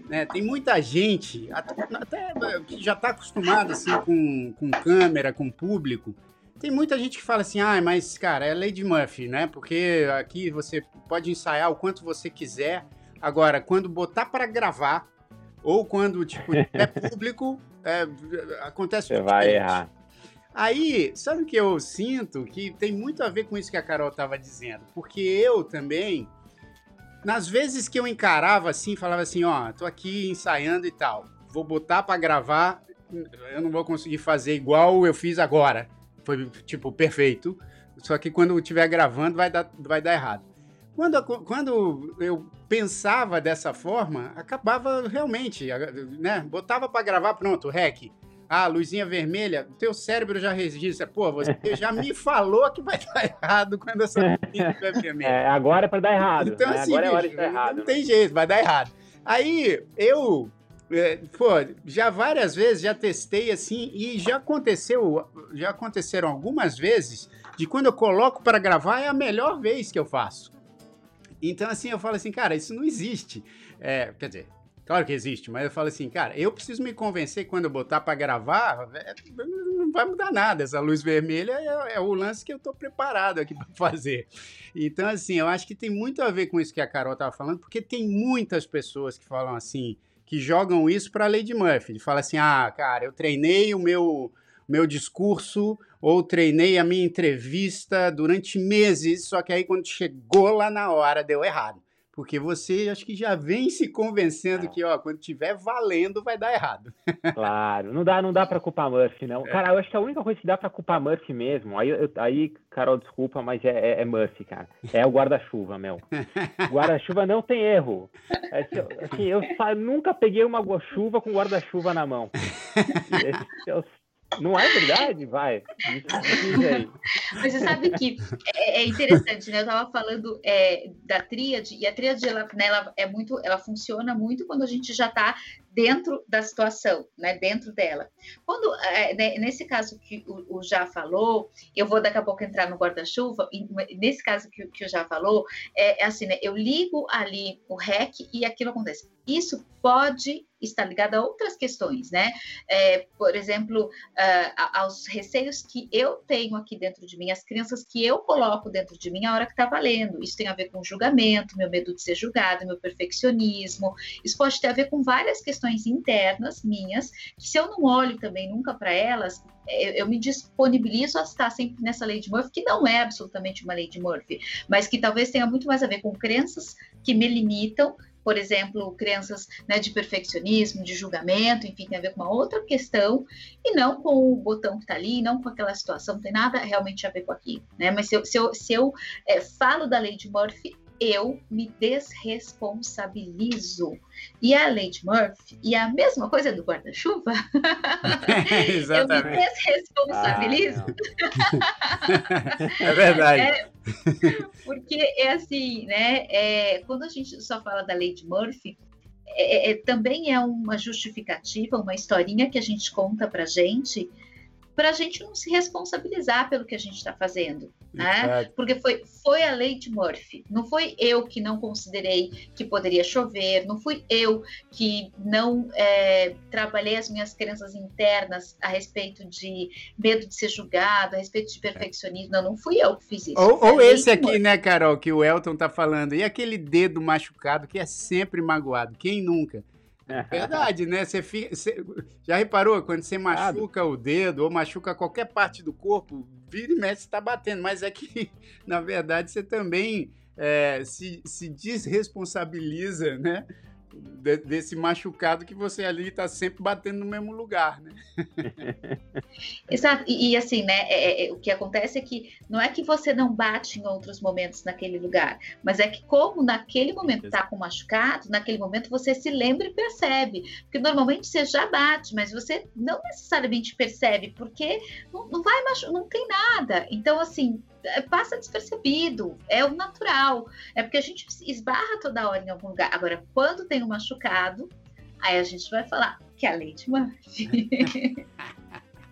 né, tem muita gente, até, até que já está acostumada assim, com, com câmera, com público, tem muita gente que fala assim, ah, mas, cara, é Lady Murphy, né? Porque aqui você pode ensaiar o quanto você quiser. Agora, quando botar para gravar, ou quando, tipo, é público, é, acontece Você vai errar. Aí, sabe o que eu sinto? Que tem muito a ver com isso que a Carol estava dizendo. Porque eu também, nas vezes que eu encarava assim, falava assim, ó, tô aqui ensaiando e tal, vou botar para gravar, eu não vou conseguir fazer igual eu fiz agora foi, tipo, perfeito. Só que quando estiver gravando vai dar, vai dar errado. Quando, quando eu pensava dessa forma, acabava realmente, né? Botava para gravar, pronto, rec. Ah, luzinha vermelha, teu cérebro já registra. Pô, você já me falou que vai dar errado quando essa luzinha estiver vermelha. É, agora é para dar errado. Então, né? assim, agora bicho, é hora de dar errado. Não tem jeito, vai dar errado. Aí, eu é, pô, já várias vezes já testei assim e já aconteceu, já aconteceram algumas vezes de quando eu coloco para gravar é a melhor vez que eu faço. Então assim eu falo assim, cara, isso não existe. É, quer dizer, claro que existe, mas eu falo assim, cara, eu preciso me convencer quando eu botar para gravar é, não vai mudar nada. Essa luz vermelha é, é o lance que eu estou preparado aqui para fazer. Então assim, eu acho que tem muito a ver com isso que a Carol estava falando, porque tem muitas pessoas que falam assim que jogam isso para a Lady Murphy. Fala assim: ah, cara, eu treinei o meu, meu discurso ou treinei a minha entrevista durante meses, só que aí quando chegou lá na hora deu errado. Porque você acho que já vem se convencendo é. que, ó, quando tiver valendo, vai dar errado. Claro, não dá, não dá para culpar Murphy, não. É. Cara, eu acho que a única coisa que dá para culpar Murphy mesmo, aí, eu, aí Carol, desculpa, mas é, é, é Murphy, cara. É o guarda-chuva, meu. Guarda-chuva não tem erro. É, assim, eu nunca peguei uma chuva com guarda-chuva na mão. Esse o não é verdade? Vai. Mas você sabe que é, é interessante, né? Eu estava falando é, da tríade, e a tríade ela, né, ela, é muito, ela funciona muito quando a gente já está dentro da situação, né, dentro dela. Quando, é, né, nesse caso que o, o, Já falou, eu vou daqui a pouco entrar no guarda-chuva, nesse caso que, que o Já falou, é, é assim, né, eu ligo ali o REC e aquilo acontece. Isso pode estar ligado a outras questões, né? É, por exemplo, uh, aos receios que eu tenho aqui dentro de mim, as crianças que eu coloco dentro de mim a hora que está valendo. Isso tem a ver com julgamento, meu medo de ser julgado, meu perfeccionismo. Isso pode ter a ver com várias questões questões internas minhas, que se eu não olho também nunca para elas, eu, eu, me disponibilizo a estar sempre nessa lei de Murphy, que não é absolutamente uma lei de Murphy, mas que talvez tenha muito mais a ver com crenças que me limitam, por exemplo, crenças né, de perfeccionismo, de julgamento, enfim, tem a ver com uma outra questão, e não com o botão que está ali, não com aquela situação, não tem nada realmente a ver com aquilo, né? Mas se eu, se eu, se eu é, falo da lei de Murphy, eu me desresponsabilizo. E a lei de Murphy, e a mesma coisa do guarda-chuva, eu me desresponsabilizo. Ah, é verdade. É, porque é assim, né? É, quando a gente só fala da de Murphy, é, é, também é uma justificativa, uma historinha que a gente conta para gente para a gente não se responsabilizar pelo que a gente está fazendo, né? Porque foi, foi a lei de Murphy. Não foi eu que não considerei que poderia chover, não fui eu que não é, trabalhei as minhas crenças internas a respeito de medo de ser julgado, a respeito de perfeccionismo. Não, não fui eu que fiz isso. Ou, ou esse aqui, Murphy. né, Carol, que o Elton tá falando. E aquele dedo machucado que é sempre magoado. Quem nunca? Verdade, né? Você, fica, você já reparou quando você machuca o dedo ou machuca qualquer parte do corpo, vira e mexe, está batendo. Mas é que, na verdade, você também é, se, se desresponsabiliza, né? De, desse machucado que você ali está sempre batendo no mesmo lugar, né? Exato. E, e, assim, né? É, é, o que acontece é que não é que você não bate em outros momentos naquele lugar, mas é que como naquele momento está com machucado, naquele momento você se lembra e percebe. Porque normalmente você já bate, mas você não necessariamente percebe, porque não, não vai machucar, não tem nada. Então, assim, passa despercebido, é o natural. É porque a gente esbarra toda hora em algum lugar. Agora, quando tem um machucado, aí a gente vai falar que é a lei de Murphy.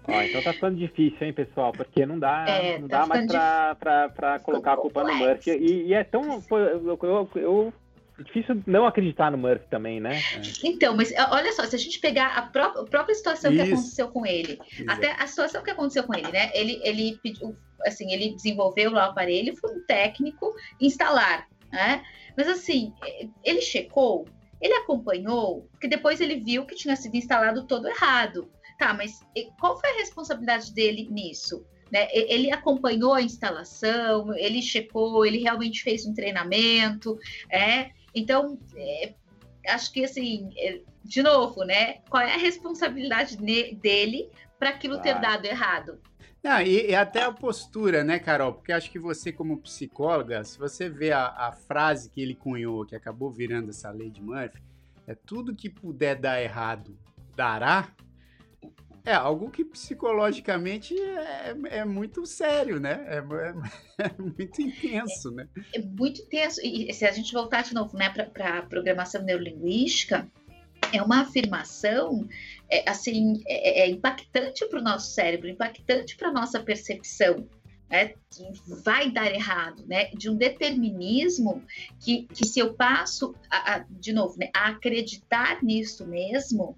Ó, então tá ficando difícil, hein, pessoal? Porque não dá, é, não tá dá mais pra, pra, pra colocar a culpa no Murphy. E, e é tão. Eu, eu, eu, é difícil não acreditar no Murphy também, né? Então, mas olha só, se a gente pegar a, pró a própria situação Isso. que aconteceu com ele, Exato. até a situação que aconteceu com ele, né? Ele, ele pediu, assim, ele desenvolveu lá o aparelho, foi um técnico instalar, né? Mas assim, ele checou, ele acompanhou, porque depois ele viu que tinha sido instalado todo errado. Tá, mas qual foi a responsabilidade dele nisso? Né? Ele acompanhou a instalação, ele checou, ele realmente fez um treinamento, é? Então, é, acho que assim, é, de novo, né? Qual é a responsabilidade dele para aquilo ter dado errado? Não, e, e, até a postura, né, Carol? Porque acho que você, como psicóloga, se você vê a, a, frase que ele cunhou, que acabou virando essa lei de Murphy, é tudo que puder dar errado, dará. É algo que psicologicamente é, é muito sério, né? É, é, é, muito intenso, né? É muito intenso. E se a gente voltar de novo né, para a programação neurolinguística, é uma afirmação é, assim é, é impactante para o nosso cérebro, impactante para a nossa percepção. Né, vai dar errado, né, de um determinismo que, que se eu passo, a, a, de novo, né, a acreditar nisso mesmo,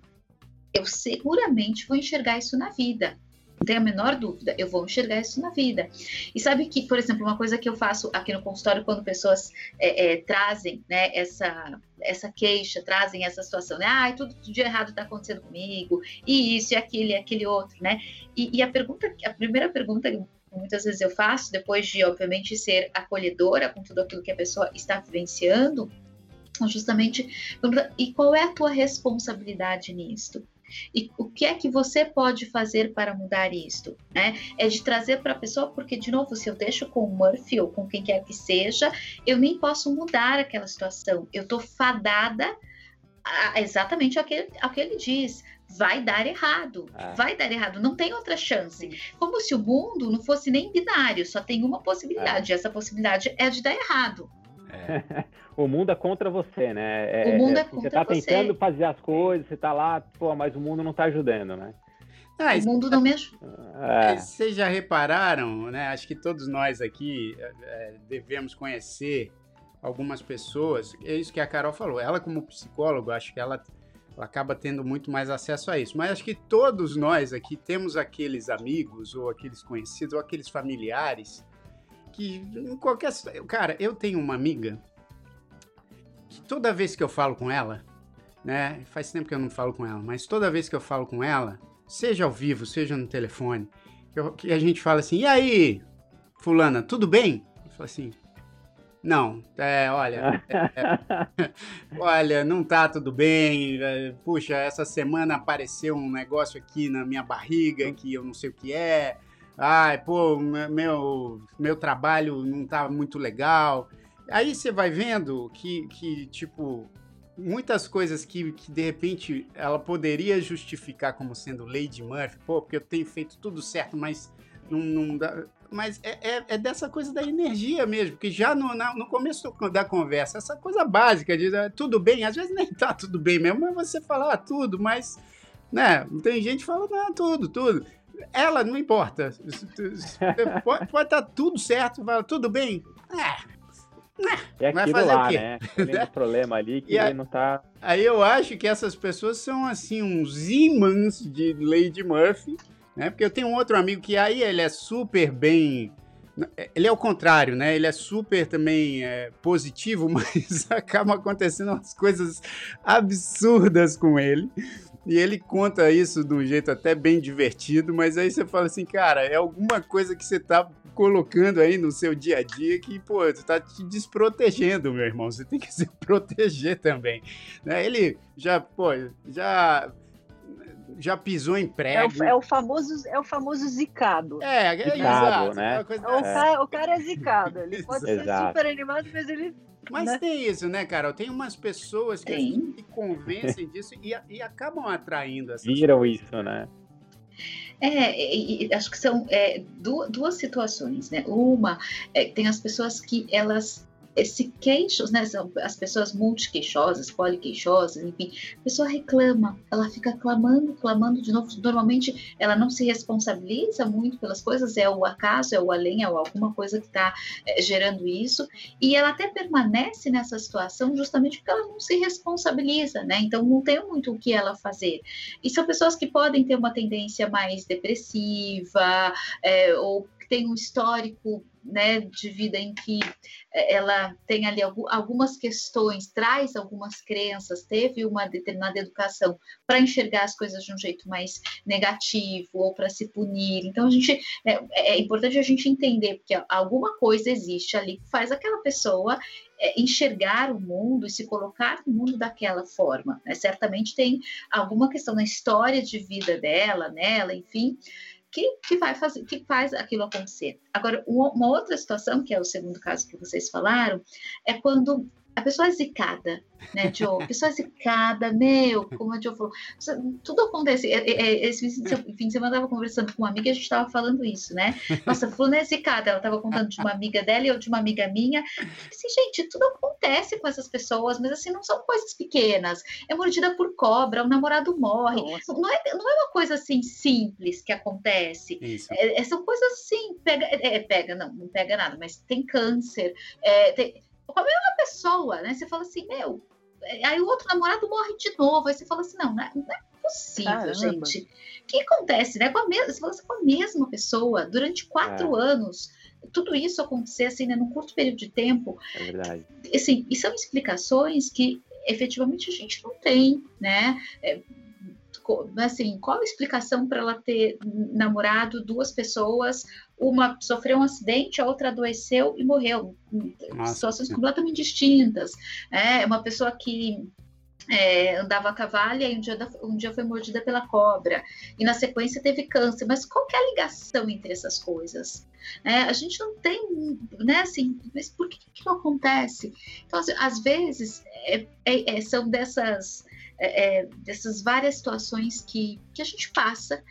eu seguramente vou enxergar isso na vida. Não tenho a menor dúvida, eu vou enxergar isso na vida. E sabe que, por exemplo, uma coisa que eu faço aqui no consultório quando pessoas é, é, trazem né, essa, essa queixa, trazem essa situação, né? Ah, tudo de errado está acontecendo comigo, e isso, e aquilo, e aquele outro, né? E, e a pergunta, a primeira pergunta que muitas vezes eu faço, depois de, obviamente, ser acolhedora com tudo aquilo que a pessoa está vivenciando, justamente, e qual é a tua responsabilidade nisto? E o que é que você pode fazer para mudar isto? Né? É de trazer para a pessoa, porque, de novo, se eu deixo com o Murphy ou com quem quer que seja, eu nem posso mudar aquela situação. Eu estou fadada a, exatamente ao que, ao que ele diz vai dar errado, ah. vai dar errado, não tem outra chance. Como se o mundo não fosse nem binário, só tem uma possibilidade, ah. e essa possibilidade é de dar errado. É. o mundo é contra você, né? É, o mundo é, é contra você. Tá tentando fazer as coisas, você tá lá, pô, mas o mundo não tá ajudando, né? Ah, o mundo não me ajuda. É. Vocês já repararam, né? Acho que todos nós aqui é, devemos conhecer algumas pessoas. É isso que a Carol falou. Ela, como psicólogo, acho que ela, ela acaba tendo muito mais acesso a isso. Mas acho que todos nós aqui temos aqueles amigos, ou aqueles conhecidos, ou aqueles familiares que em qualquer. Cara, eu tenho uma amiga que toda vez que eu falo com ela, né? Faz tempo que eu não falo com ela, mas toda vez que eu falo com ela, seja ao vivo, seja no telefone, eu, que a gente fala assim: e aí, Fulana, tudo bem? Eu falo assim. Não, é, olha, é, é, olha, não tá tudo bem. É, puxa, essa semana apareceu um negócio aqui na minha barriga que eu não sei o que é ai, pô, meu, meu trabalho não tá muito legal. Aí você vai vendo que, que tipo, muitas coisas que, que de repente ela poderia justificar como sendo Lady Murphy, pô, porque eu tenho feito tudo certo, mas não, não dá. Mas é, é, é, dessa coisa da energia mesmo, que já no, na, no começo da conversa, essa coisa básica de ah, tudo bem, às vezes nem tá tudo bem mesmo, mas você fala ah, tudo, mas, né, tem gente que fala, não, tudo, tudo ela não importa. pode, pode estar tudo certo, fala, tudo bem. É, é vai fazer lá, o quê? né? Tem um problema ali que aí, não tá. Aí eu acho que essas pessoas são assim uns imãs de Lady Murphy, né? Porque eu tenho um outro amigo que aí ele é super bem ele é o contrário, né? Ele é super também é, positivo, mas acabam acontecendo umas coisas absurdas com ele. E ele conta isso de um jeito até bem divertido, mas aí você fala assim, cara, é alguma coisa que você tá colocando aí no seu dia a dia que, pô, você tá te desprotegendo, meu irmão. Você tem que se proteger também. Né? Ele já, pô, já já pisou em prego. É o, é o, famoso, é o famoso zicado. É, é zicado, exato. Né? Coisa, o, Cara, o, Cara, é zicado. Ele pode ser super animado, mas ele mas né? tem isso, né, Carol? Tem umas pessoas que, que convencem disso e, e acabam atraindo essas Viram isso, né? É, acho que são é, duas, situações, né? Uma, é, tem as pessoas que elas se queixam, né? As pessoas multiqueixosas, poliqueixosas, enfim, a pessoa reclama, ela fica clamando, clamando de novo. Normalmente ela não se responsabiliza muito pelas coisas, é o acaso, é o além, é alguma coisa que está é, gerando isso, e ela até permanece nessa situação justamente porque ela não se responsabiliza, né? Então não tem muito o que ela fazer. E são pessoas que podem ter uma tendência mais depressiva, é, ou tem um histórico né, de vida em que é, ela tem ali algumas questões, traz algumas crenças, teve uma determinada educação para enxergar as coisas de um jeito mais negativo ou para se punir. Então, a gente é, é, importante a gente entender que alguma coisa existe ali que faz aquela pessoa é, enxergar o mundo e se colocar no mundo daquela forma. Né? Certamente tem alguma questão na história de vida dela, nela, enfim, que, que vai fazer, que faz aquilo acontecer. Agora, uma outra situação, que é o segundo caso que vocês falaram, é quando a pessoa é zicada, né, Joe? A pessoa é zicada, meu, como a Joe falou, tudo acontece. É, é, é, esse fim de semana eu estava conversando com uma amiga e a gente estava falando isso, né? Nossa, fulano é zicada. Ela estava contando de uma amiga dela e eu de uma amiga minha. Assim, gente, tudo acontece com essas pessoas, mas assim, não são coisas pequenas. É mordida por cobra, o namorado morre. Não é, não é uma coisa assim simples que acontece. É, são coisas assim, pega, é, pega, não, não pega nada, mas tem câncer, tem com a mesma pessoa, né? Você fala assim, meu, é, aí o outro namorado morre de novo, aí você fala assim, não, não é, não é possível, Caramba. gente. O que acontece, né? Com a mesma, você fala assim, com a mesma pessoa durante quatro é. anos, tudo isso acontecer assim, né, num curto período de tempo. É verdade. Assim, e são explicações que efetivamente a gente não tem, né? É, assim, qual a explicação para ela ter namorado duas pessoas, uma sofreu um acidente, a outra adoeceu e morreu, Nossa. situações completamente distintas. É uma pessoa que é, andava a cavalo e um dia, um dia foi mordida pela cobra e na sequência teve câncer. Mas qual é a ligação entre essas coisas? É, a gente não tem, né, assim, mas por que que não acontece? Então, assim, às vezes, é, é, é são dessas é, dessas várias situações que, que a gente passa,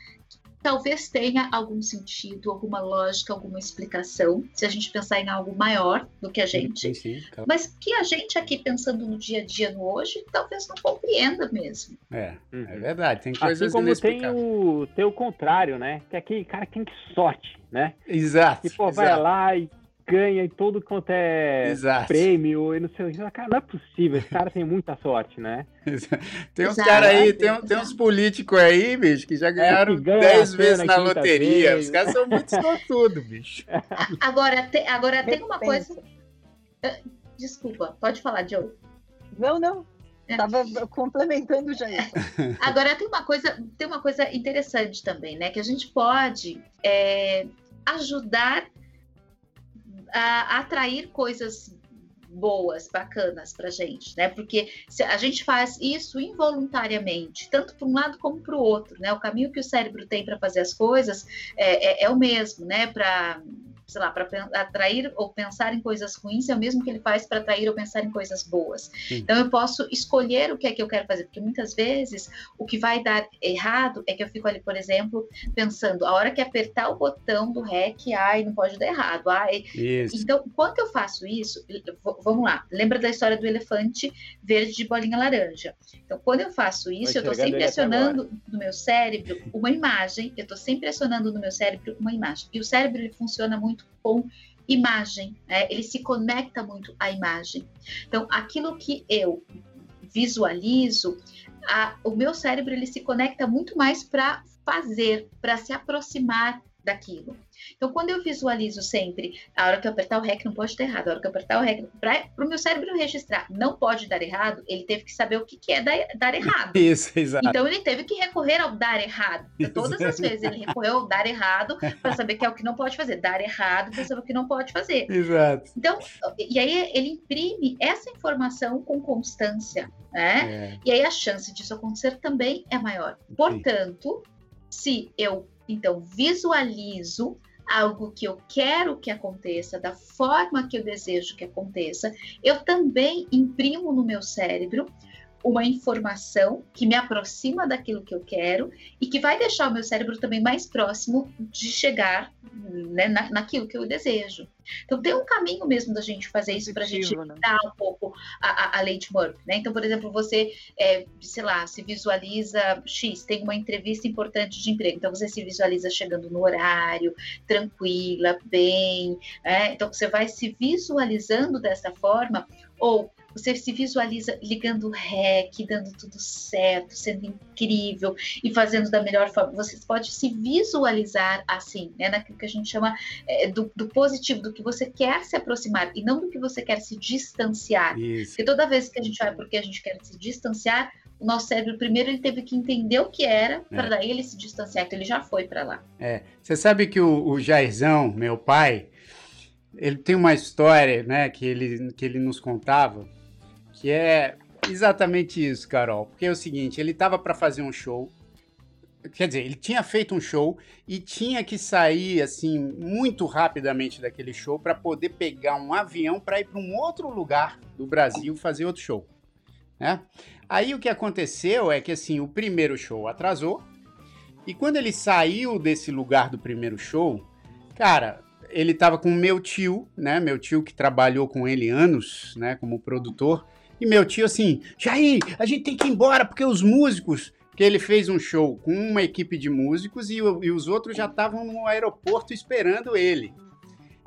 talvez tenha algum sentido, alguma lógica, alguma explicação, se a gente pensar em algo maior do que a gente. Sim, sim, claro. Mas que a gente aqui pensando no dia a dia, no hoje, talvez não compreenda mesmo. É, uhum. é verdade. Tem coisas assim como tem o, tem o contrário, né? Que aquele cara tem que sorte, né? Exato. E pô, exato. vai lá e ganha em tudo quanto é Exato. prêmio e não sei o que. Cara, não é possível, esse cara tem muita sorte, né? tem uns caras aí, tem, tem uns políticos aí, bicho, que já é, ganharam 10 é, vezes na loteria. Vez. Os caras são muito sortudos, bicho. Agora, te, agora tem uma coisa. Ah, desculpa, pode falar, Joe. Não, não. Estava é. complementando já isso. Agora tem uma coisa, tem uma coisa interessante também, né? Que a gente pode é, ajudar atrair coisas boas, bacanas para gente, né? Porque a gente faz isso involuntariamente, tanto para um lado como para o outro, né? O caminho que o cérebro tem para fazer as coisas é, é, é o mesmo, né? Para sei lá, para atrair ou pensar em coisas ruins é o mesmo que ele faz para atrair ou pensar em coisas boas. Sim. Então eu posso escolher o que é que eu quero fazer, porque muitas vezes o que vai dar errado é que eu fico ali, por exemplo, pensando, a hora que apertar o botão do REC, ai, não pode dar errado. Ai. Isso. Então, quando eu faço isso, vamos lá, lembra da história do elefante verde de bolinha laranja. Então, quando eu faço isso, eu estou sempre acionando no meu cérebro uma imagem, eu estou sempre acionando no meu cérebro uma imagem. E o cérebro ele funciona muito muito com imagem, né? ele se conecta muito à imagem. Então, aquilo que eu visualizo, a, o meu cérebro ele se conecta muito mais para fazer, para se aproximar daquilo. Então, quando eu visualizo sempre, a hora que eu apertar o REC não pode dar errado, a hora que eu apertar o REC, para o meu cérebro registrar não pode dar errado, ele teve que saber o que, que é dar, dar errado. Isso, exato. Então, ele teve que recorrer ao dar errado. Então, todas as vezes ele recorreu ao dar errado para saber que é o que não pode fazer, dar errado para saber o que não pode fazer. Exato. Então, e aí ele imprime essa informação com constância, né? É. E aí a chance disso acontecer também é maior. Portanto, se eu então visualizo algo que eu quero que aconteça, da forma que eu desejo que aconteça, eu também imprimo no meu cérebro uma informação que me aproxima daquilo que eu quero e que vai deixar o meu cérebro também mais próximo de chegar né, na, naquilo que eu desejo. Então tem um caminho mesmo da gente fazer isso para a gente né? dar um pouco a, a, a de Murphy. Né? Então, por exemplo, você, é, sei lá, se visualiza X, tem uma entrevista importante de emprego, então você se visualiza chegando no horário, tranquila, bem. É? Então você vai se visualizando dessa forma, ou você se visualiza ligando o REC, dando tudo certo, sendo incrível e fazendo da melhor forma. Você pode se visualizar assim, né? Naquilo que a gente chama é, do, do, positivo, do que você quer se aproximar e não do que você quer se distanciar. Isso. Porque toda vez que a gente vai porque a gente quer se distanciar, o nosso cérebro primeiro ele teve que entender o que era para é. daí ele se distanciar, então ele já foi para lá. É, você sabe que o, o Jairzão, meu pai, ele tem uma história, né, que ele, que ele nos contava que é exatamente isso, Carol. Porque é o seguinte, ele estava para fazer um show, quer dizer, ele tinha feito um show e tinha que sair assim muito rapidamente daquele show para poder pegar um avião para ir para um outro lugar do Brasil fazer outro show, né? Aí o que aconteceu é que assim, o primeiro show atrasou e quando ele saiu desse lugar do primeiro show, cara, ele estava com meu tio, né? Meu tio que trabalhou com ele anos, né, como produtor. E meu tio assim, Jair, a gente tem que ir embora porque os músicos que ele fez um show com uma equipe de músicos e, e os outros já estavam no aeroporto esperando ele.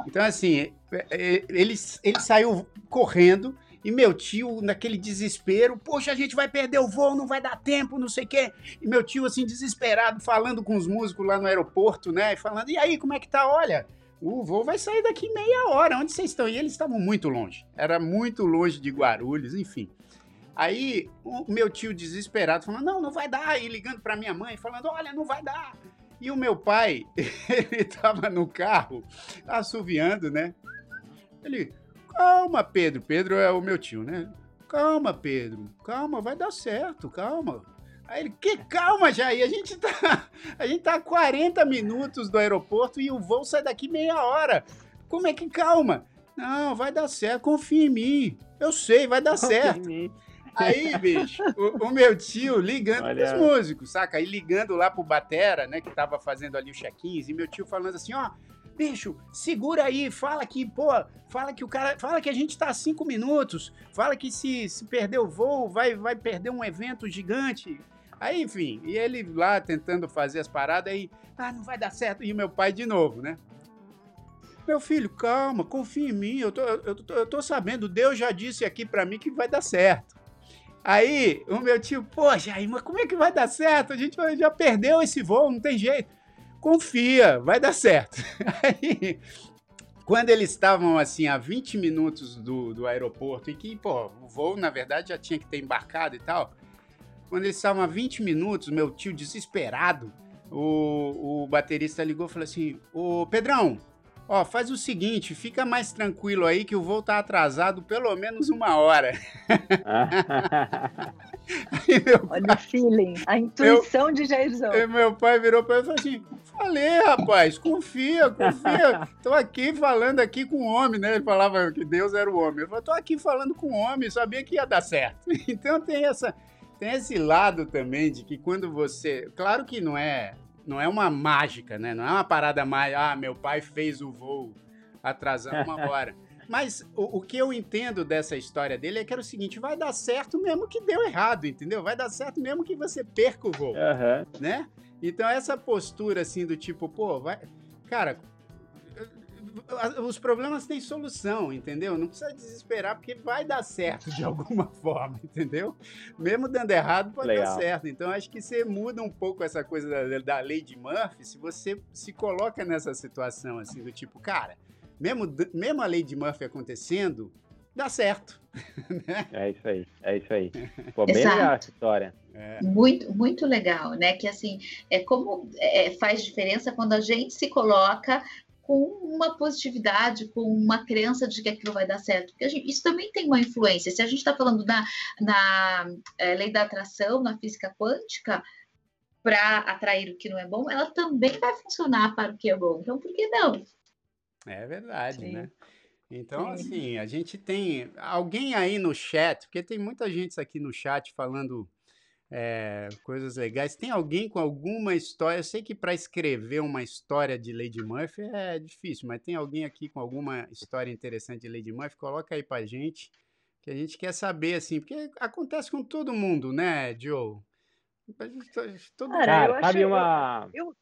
Então, assim, é, é, ele, ele saiu correndo e meu tio, naquele desespero, poxa, a gente vai perder o voo, não vai dar tempo, não sei o quê. E meu tio, assim, desesperado, falando com os músicos lá no aeroporto, né? E falando, e aí, como é que tá? Olha, o voo vai sair daqui meia hora. Onde vocês estão? E eles estavam muito longe. Era muito longe de Guarulhos, enfim. Aí o meu tio desesperado falando: "Não, não vai dar". E ligando para minha mãe falando: "Olha, não vai dar". E o meu pai, ele tava no carro, assoviando, né? Ele: "Calma, Pedro. Pedro é o meu tio, né? Calma, Pedro. Calma, vai dar certo. Calma. Aí ele, que calma, Jair, a gente tá, a gente tá a 40 minutos do aeroporto e o voo sai daqui meia hora. Como é que calma? Não, vai dar certo, confia em mim. Eu sei, vai dar confia certo. Aí, bicho, o, o, meu tio ligando Olha. pros músicos, saca? Aí ligando lá pro Batera, né, que tava fazendo ali o check-ins, e meu tio falando assim, ó, bicho, segura aí, fala que, pô, fala que o cara, fala que a gente tá a cinco minutos, fala que se, se perder o voo, vai, vai perder um evento gigante. Aí, enfim, e ele lá tentando fazer as paradas, aí, ah, não vai dar certo. E meu pai de novo, né? Meu filho, calma, confia em mim, eu tô, eu tô, eu tô sabendo, Deus já disse aqui para mim que vai dar certo. Aí, o meu tio, poxa, aí, mas como é que vai dar certo? A gente já perdeu esse voo, não tem jeito. Confia, vai dar certo. Aí, quando eles estavam assim a 20 minutos do, do aeroporto e que, pô, o voo na verdade já tinha que ter embarcado e tal, quando eles estavam a 20 minutos, meu tio desesperado, o, o baterista ligou e falou assim: Ô Pedrão, ó, faz o seguinte, fica mais tranquilo aí que o voo tá atrasado pelo menos uma hora. aí, Olha pai, o feeling, a intuição eu, de Jairzão. Meu pai virou para ele e falou assim: Falei, rapaz, confia, confia. Tô aqui falando aqui com o homem, né? Ele falava que Deus era o homem. Ele falou, tô aqui falando com o homem, sabia que ia dar certo. Então tem essa tem esse lado também de que quando você. Claro que não é. Não é uma mágica, né? Não é uma parada mais. Ah, meu pai fez o voo atrasar uma hora. Mas o, o, que eu entendo dessa história dele é que era o seguinte: vai dar certo mesmo que deu errado, entendeu? Vai dar certo mesmo que você perca o voo, uhum. né? Então essa postura assim do tipo, pô, vai. Cara, os problemas têm solução, entendeu? Não precisa desesperar, porque vai dar certo de alguma forma, entendeu? Mesmo dando errado, pode Legal. dar certo. Então, acho que você muda um pouco essa coisa da, da lei de Murphy se você se coloca nessa situação, assim, do tipo, cara, mesmo, mesmo a lei de Murphy acontecendo, dá certo. Né? É isso aí, é isso aí. Pô, bem Exato. legal essa história. É. Muito, muito legal, né? Que assim, é como é, faz diferença quando a gente se coloca com uma positividade, com uma crença de que aquilo vai dar certo. Porque gente, isso também tem uma influência. Se a gente está falando na, na é, lei da atração, na física quântica, para atrair o que não é bom, ela também vai funcionar para o que é bom. Então, por que não? É verdade, Sim. né? Então, assim, a gente tem alguém aí no chat, porque tem muita gente aqui no chat falando é, coisas legais. Tem alguém com alguma história? Eu sei que para escrever uma história de Lady Murphy é difícil, mas tem alguém aqui com alguma história interessante de Lady Murphy? Coloca aí pra gente, que a gente quer saber, assim, porque acontece com todo mundo, né, Joe? Todo Cara, mundo. sabe uma. Eu...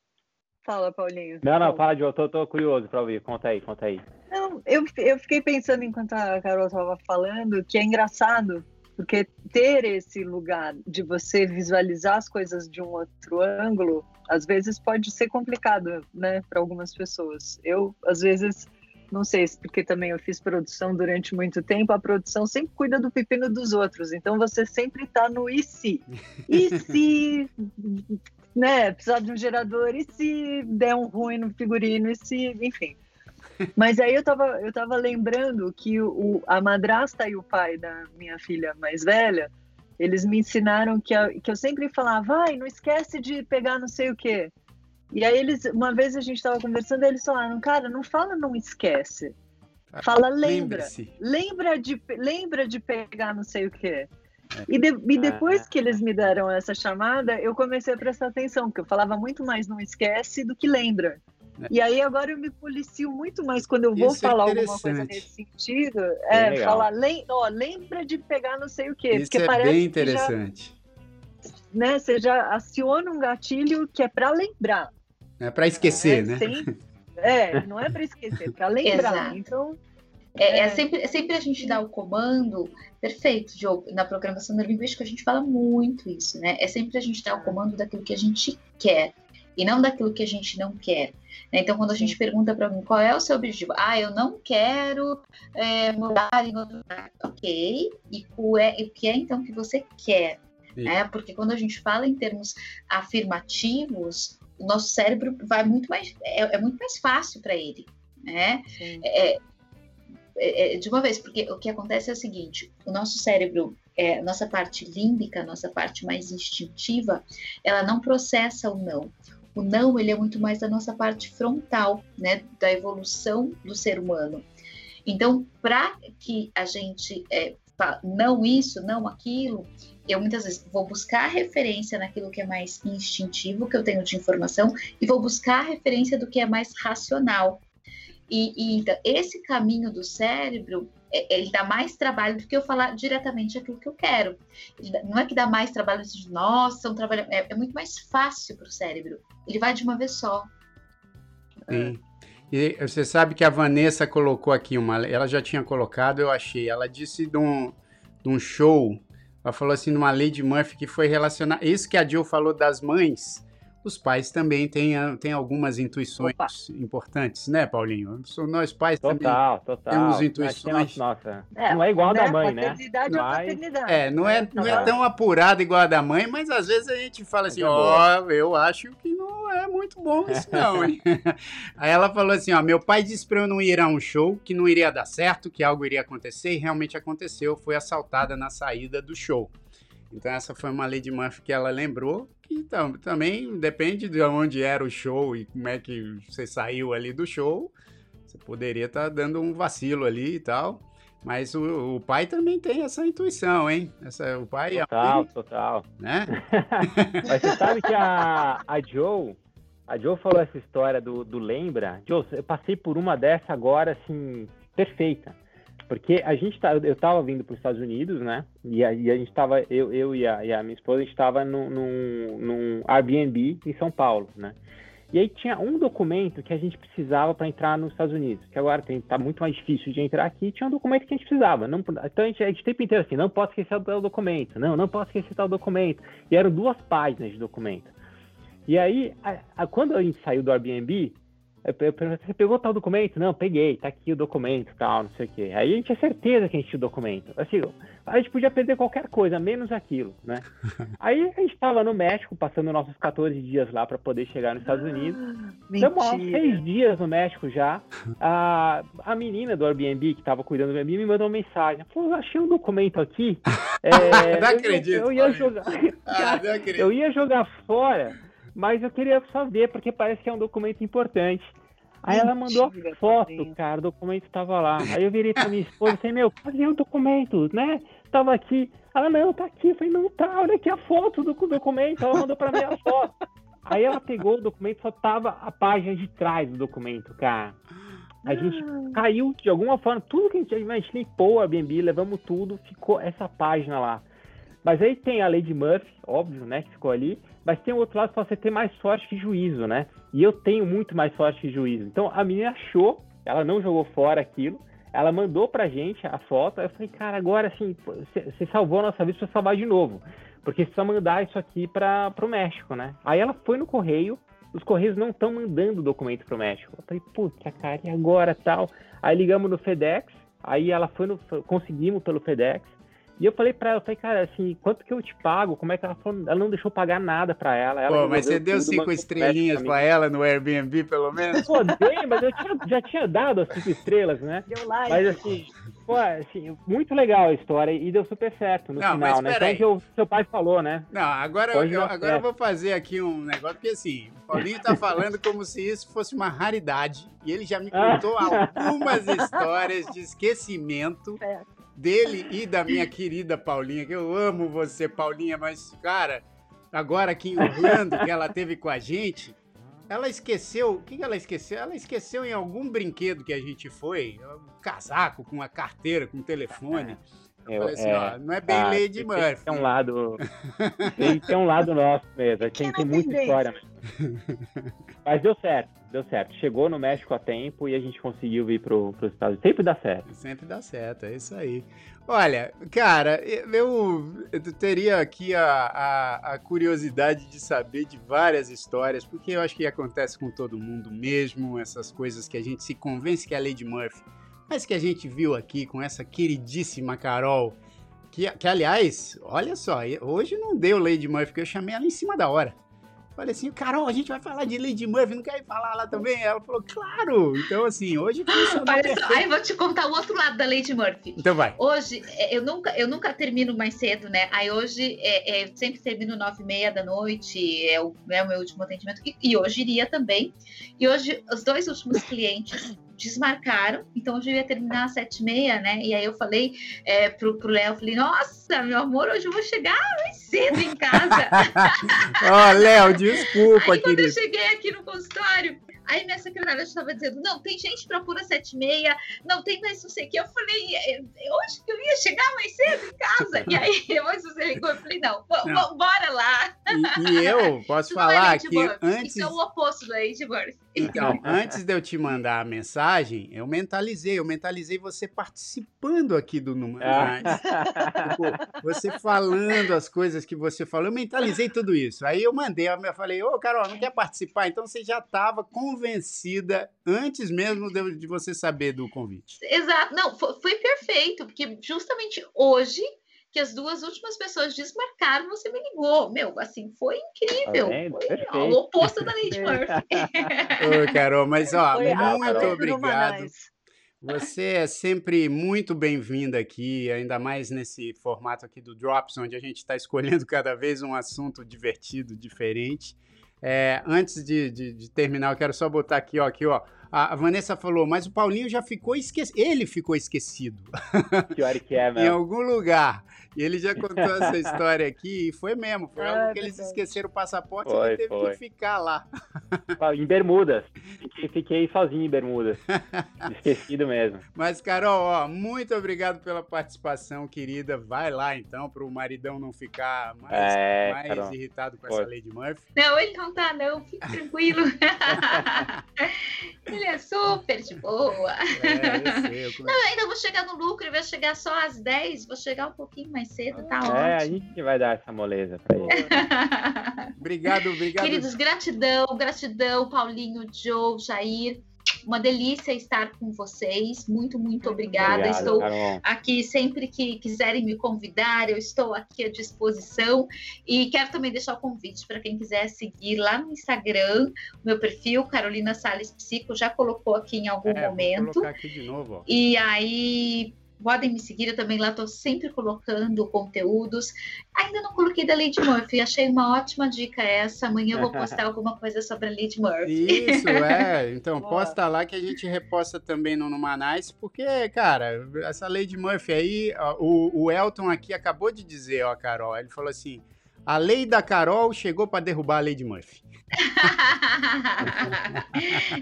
Fala, Paulinho. Não, não, fala, Joe, tô, tô curioso para ouvir. Conta aí, conta aí. Não, eu, eu fiquei pensando enquanto a Carol estava falando que é engraçado, porque ter esse lugar de você visualizar as coisas de um outro ângulo, às vezes pode ser complicado, né, para algumas pessoas. Eu, às vezes, não sei se porque também eu fiz produção durante muito tempo, a produção sempre cuida do pepino dos outros, então você sempre está no e se? E se né, precisar de um gerador, e se der um ruim no figurino, e se, enfim. Mas aí eu tava, eu tava lembrando que o, a madrasta e o pai da minha filha mais velha, eles me ensinaram que, a, que eu sempre falava, vai, não esquece de pegar não sei o quê. E aí eles, uma vez a gente estava conversando, eles falaram, cara, não fala não esquece. Fala lembra. Lembra de, lembra de pegar não sei o quê. E, de, e depois que eles me deram essa chamada, eu comecei a prestar atenção, porque eu falava muito mais não esquece do que lembra. É. E aí agora eu me policio muito mais quando eu vou Isso é falar é alguma coisa nesse sentido. É, é falar, lem, ó, lembra de pegar não sei o quê. Isso porque é parece bem interessante. Já, né, você já aciona um gatilho que é para lembrar. É para esquecer, é, né? Sem, é, não é para esquecer, é para lembrar. Exato. Então. É, é, sempre, é sempre a gente dar o comando perfeito, Diogo. Na programação neurolinguística a gente fala muito isso, né? É sempre a gente dar o comando daquilo que a gente quer e não daquilo que a gente não quer. Né? Então, quando a gente pergunta para alguém qual é o seu objetivo, ah, eu não quero é, mudar em outro lugar, ok? E o, é, o que é então que você quer? Né? Porque quando a gente fala em termos afirmativos, o nosso cérebro vai muito mais, é, é muito mais fácil para ele, né? É, é, é, de uma vez, porque o que acontece é o seguinte: o nosso cérebro, é, nossa parte límbica, nossa parte mais instintiva, ela não processa o não. O não, ele é muito mais da nossa parte frontal, né, da evolução do ser humano. Então, para que a gente é, não isso, não aquilo, eu muitas vezes vou buscar referência naquilo que é mais instintivo, que eu tenho de informação, e vou buscar referência do que é mais racional. E, e então, esse caminho do cérebro, ele dá mais trabalho do que eu falar diretamente aquilo que eu quero. Não é que dá mais trabalho de, nossa, um trabalho, é, é muito mais fácil para o cérebro. Ele vai de uma vez só. Sim. E você sabe que a Vanessa colocou aqui uma. Ela já tinha colocado, eu achei. Ela disse de um, de um show. Ela falou assim, numa Lady Murphy que foi relacionada. Isso que a Jill falou das mães os pais também têm, têm algumas intuições Opa. importantes, né, Paulinho? Nós pais total, também total. temos intuições. Nossa, é, não é igual a da mãe, né? Paternidade é paternidade. É, não é, não é tão apurado igual a da mãe, mas às vezes a gente fala assim, ó, oh, eu acho que não é muito bom isso não, hein? Aí ela falou assim, ó, meu pai disse pra eu não ir a um show, que não iria dar certo, que algo iria acontecer, e realmente aconteceu, foi assaltada na saída do show. Então essa foi uma Lady Murphy que ela lembrou, que tam, também depende de onde era o show e como é que você saiu ali do show. Você poderia estar tá dando um vacilo ali e tal. Mas o, o, pai também tem essa intuição, hein? Essa, o pai total, mãe, total. Né? Mas você sabe que a, a Joe, a Joe falou essa história do, do lembra. Joe, eu passei por uma dessa agora, assim, perfeita. Porque a gente tá, eu estava vindo para os Estados Unidos, né? E a, e a gente estava, eu, eu e, a, e a minha esposa, a gente estava num, num, num Airbnb em São Paulo, né? E aí tinha um documento que a gente precisava para entrar nos Estados Unidos, que agora está muito mais difícil de entrar aqui, tinha um documento que a gente precisava. Não, então a gente, a gente o tempo inteiro assim, não posso esquecer o documento, não, não posso esquecer tal documento. E eram duas páginas de documento. E aí, a, a, quando a gente saiu do Airbnb, eu perguntei, você pegou tal documento? Não, peguei, tá aqui o documento, tal, não sei o quê. Aí a gente tinha certeza que a gente tinha o documento. Assim, a gente podia perder qualquer coisa, menos aquilo, né? Aí a gente estava no México, passando nossos 14 dias lá para poder chegar nos Estados Unidos. Estamos há seis dias no México já. A, a menina do Airbnb, que estava cuidando do Airbnb, me mandou uma mensagem. Falou, achei um documento aqui. É, não acredito. Eu, eu ia jogar, ah, não acredito. eu ia jogar fora mas eu queria só ver, porque parece que é um documento importante. Aí ela mandou Mentira, a foto, Paulinho. cara, o documento tava lá. Aí eu virei pra minha esposa e falei, meu, cadê o documento, né? Tava aqui. Ela, não, tá aqui. Eu falei, não tá, olha aqui a foto do documento. Ela mandou pra mim a foto. Aí ela pegou o documento, só tava a página de trás do documento, cara. A gente caiu de alguma forma, tudo que a gente, a gente limpou o Airbnb, levamos tudo, ficou essa página lá. Mas aí tem a de Murphy, óbvio, né, que ficou ali, mas tem o outro lado para você ter mais sorte que juízo, né? E eu tenho muito mais sorte que juízo. Então a menina achou, ela não jogou fora aquilo, ela mandou pra gente a foto, eu falei, cara, agora assim, você salvou a nossa vida, precisa salvar de novo. Porque precisa mandar isso aqui para o México, né? Aí ela foi no correio, os correios não estão mandando documento pro México. Eu falei, puta, cara, e agora tal? Aí ligamos no FedEx, aí ela foi no. Conseguimos pelo FedEx. E eu falei pra ela, eu falei, cara, assim, quanto que eu te pago? Como é que ela falou? Ela não deixou pagar nada pra ela. ela Pô, mas você deu cinco estrelinhas México pra ela no Airbnb, pelo menos? Pô, dei, mas eu tinha- já tinha dado as cinco estrelas, né? Deu like. Mas assim, pô, assim, muito legal a história e deu super certo no Não, mas final, né? Então o que o seu pai falou, né? Não, agora, Pode eu, agora eu vou fazer aqui um negócio, porque assim, o Paulinho tá falando como se isso fosse uma raridade. E ele já me Ah. contou algumas histórias de esquecimento É. dele e da minha querida Paulinha, que eu amo você, Paulinha, mas, cara, agora aqui em Orlando, que ela teve com a gente, ela esqueceu. O que, ela esqueceu? Ela esqueceu em algum brinquedo que a gente foi, um casaco com uma carteira, com um telefone. Eu assim, é, ó, não é bem ah, Lady tem- Murphy. Tem um lado. Tem, tem um lado nosso mesmo. Tem, Pequena tem muita história mesmo. Mas deu certo, deu certo. Chegou no México a tempo e a gente conseguiu vir pro, pros Estados Unidos. Sempre dá certo. Sempre dá certo, é isso aí. Olha, cara, eu, eu teria aqui a, a, a curiosidade de saber de várias histórias, porque eu acho que acontece com todo mundo mesmo, essas coisas que a gente se convence que é a Lady Murphy, mas que a gente viu aqui com essa queridíssima Carol, que, que aliás, olha só, hoje não deu Lady Murphy, porque eu chamei ela em cima da hora. Falei assim, Carol, a gente vai falar de Lady Murphy, não quer ir falar lá também? Ela falou, claro! Então, assim, hoje funcionou Olha perfeito. só, aí eu vou te contar o outro lado da Lady Murphy. Então vai. Hoje, é, eu nunca, eu nunca termino mais cedo, né? Aí hoje, é, é, sempre termino nove e meia da noite, é o, é o meu último atendimento. E, e hoje iria também. E hoje, os dois últimos clientes desmarcaram, então hoje eu ia terminar às sete e meia, né? E aí eu falei é, pro, pro Léo, falei, nossa, meu amor, hoje eu vou chegar mais cedo em casa. Ó, Léo, desculpa, Aí quando eu querido. cheguei aqui no consultório, aí minha secretária estava dizendo, não, tem gente pra pura sete e meia, não tem mais não sei o que. Eu falei, "É, é hoje que eu ia chegar mais cedo em casa. E aí depois você ligou, eu falei, não, Não. bora lá. E, e eu posso falar que antes, Isso é o oposto da Murphy. Então, antes de eu te mandar a mensagem, eu mentalizei, eu mentalizei você participando aqui do número. Ah. Tipo, você falando as coisas que você falou, eu mentalizei tudo isso. Aí eu mandei, eu falei, ô Carol, não quer participar? Então você já estava convencida antes mesmo de, de você saber do convite. Exato, não, foi, foi perfeito, porque justamente hoje que as duas últimas pessoas desmarcaram, você me ligou. Meu, assim, foi incrível. Tá? Foi ó, o oposto da Lady Murphy. Ô, Carol, mas ó, Foi muito Carol. obrigado. Você é sempre muito bem-vinda aqui, ainda mais nesse formato aqui do Drops, onde a gente está escolhendo cada vez um assunto divertido, diferente. É, antes de, de- de terminar, eu quero só botar aqui, ó, aqui, ó. A a Vanessa falou, mas o Paulinho já ficou esquecido. Ele ficou esquecido Pior que é, em mesmo. algum lugar. E ele já contou essa história aqui e foi mesmo. Foi algo Ah, que eles esqueceram o passaporte e Foi, ele teve foi. que ficar lá. Em Bermudas. Fiquei, fiquei sozinho em Bermudas. Esquecido mesmo. Mas, Carol, ó, muito obrigado pela participação, querida. Vai lá, então, para o maridão não ficar mais, É, mais Carol. irritado com Foi. essa Lady Murphy. Não, ele não tá, não. Fique tranquilo. ele é super de boa. É, eu sei, eu Eu ainda vou chegar no lucro, ele vai chegar só às 10, vou chegar um pouquinho mais cedo, tá É, a ótimo. gente vai dar essa moleza pra ele. Obrigado, obrigado. Queridos, gratidão, gratidão, Paulinho, Joe, Jair. Uma delícia estar com vocês. Muito, muito obrigada. Obrigado, Estou Carol. aqui sempre que quiserem me convidar, eu estou aqui à disposição. E quero também deixar o convite para quem quiser seguir lá no Instagram, o meu perfil, Carolina Salles Psico, já colocou aqui em algum É, vou momento. colocar aqui de novo, ó. E aí, podem me seguir, eu também lá estou sempre colocando conteúdos. Ainda não coloquei da Lady Murphy, achei uma ótima dica essa. Amanhã eu vou postar alguma coisa sobre a Lady Murphy. Isso, é. Então, posta lá que a gente reposta também no Numanais, porque, cara, essa Lady Murphy aí, ó, o, o Elton aqui acabou de dizer, ó, Carol, ele falou assim, a lei da Carol chegou para derrubar a Lady Murphy.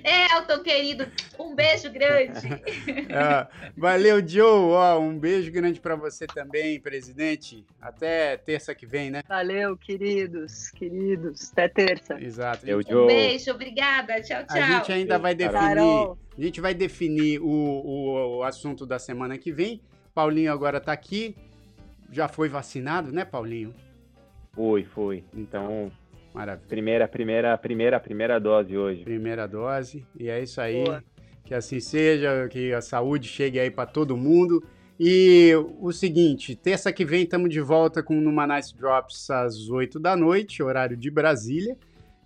Elton, querido, um beijo grande. Ah, valeu, Joe. Ó, um beijo grande para você também, presidente. Até terça que vem, né? Valeu, queridos, queridos. Até terça. Exato. Eu, Um Joe. beijo, obrigada. Tchau, tchau. A gente ainda vai definir. Carol. A gente vai definir o, o, o assunto da semana que vem. Paulinho agora tá aqui. Já foi vacinado, né, Paulinho? Fui, fui. Então, Maravilha. primeira, primeira, primeira, primeira dose hoje. Primeira dose. E é isso aí. Boa. Que assim seja, que a saúde chegue aí para todo mundo. E o seguinte, terça que vem estamos de volta com o Numa Nice Drops às 8 da noite, horário de Brasília.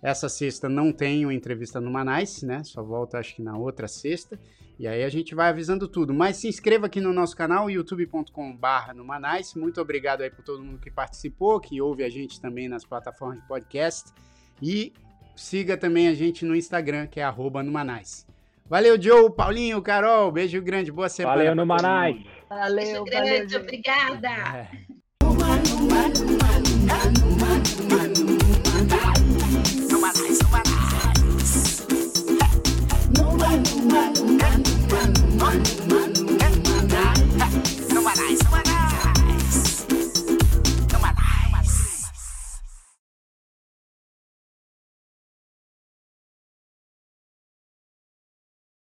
Essa sexta não tem uma entrevista no Nice, né? Só volta acho que na outra sexta. E aí a gente vai avisando tudo. Mas se inscreva aqui no nosso canal, youtube.com.br Numanice. Muito obrigado aí por todo mundo que participou, que ouve a gente também nas plataformas de podcast. E siga também a gente no Instagram, que é arroba Numanice. Valeu, Joe, Paulinho, Carol. Beijo grande, boa semana. Valeu, Numanais. mundo. Valeu, Beijo valeu, grande, gente. obrigada. É.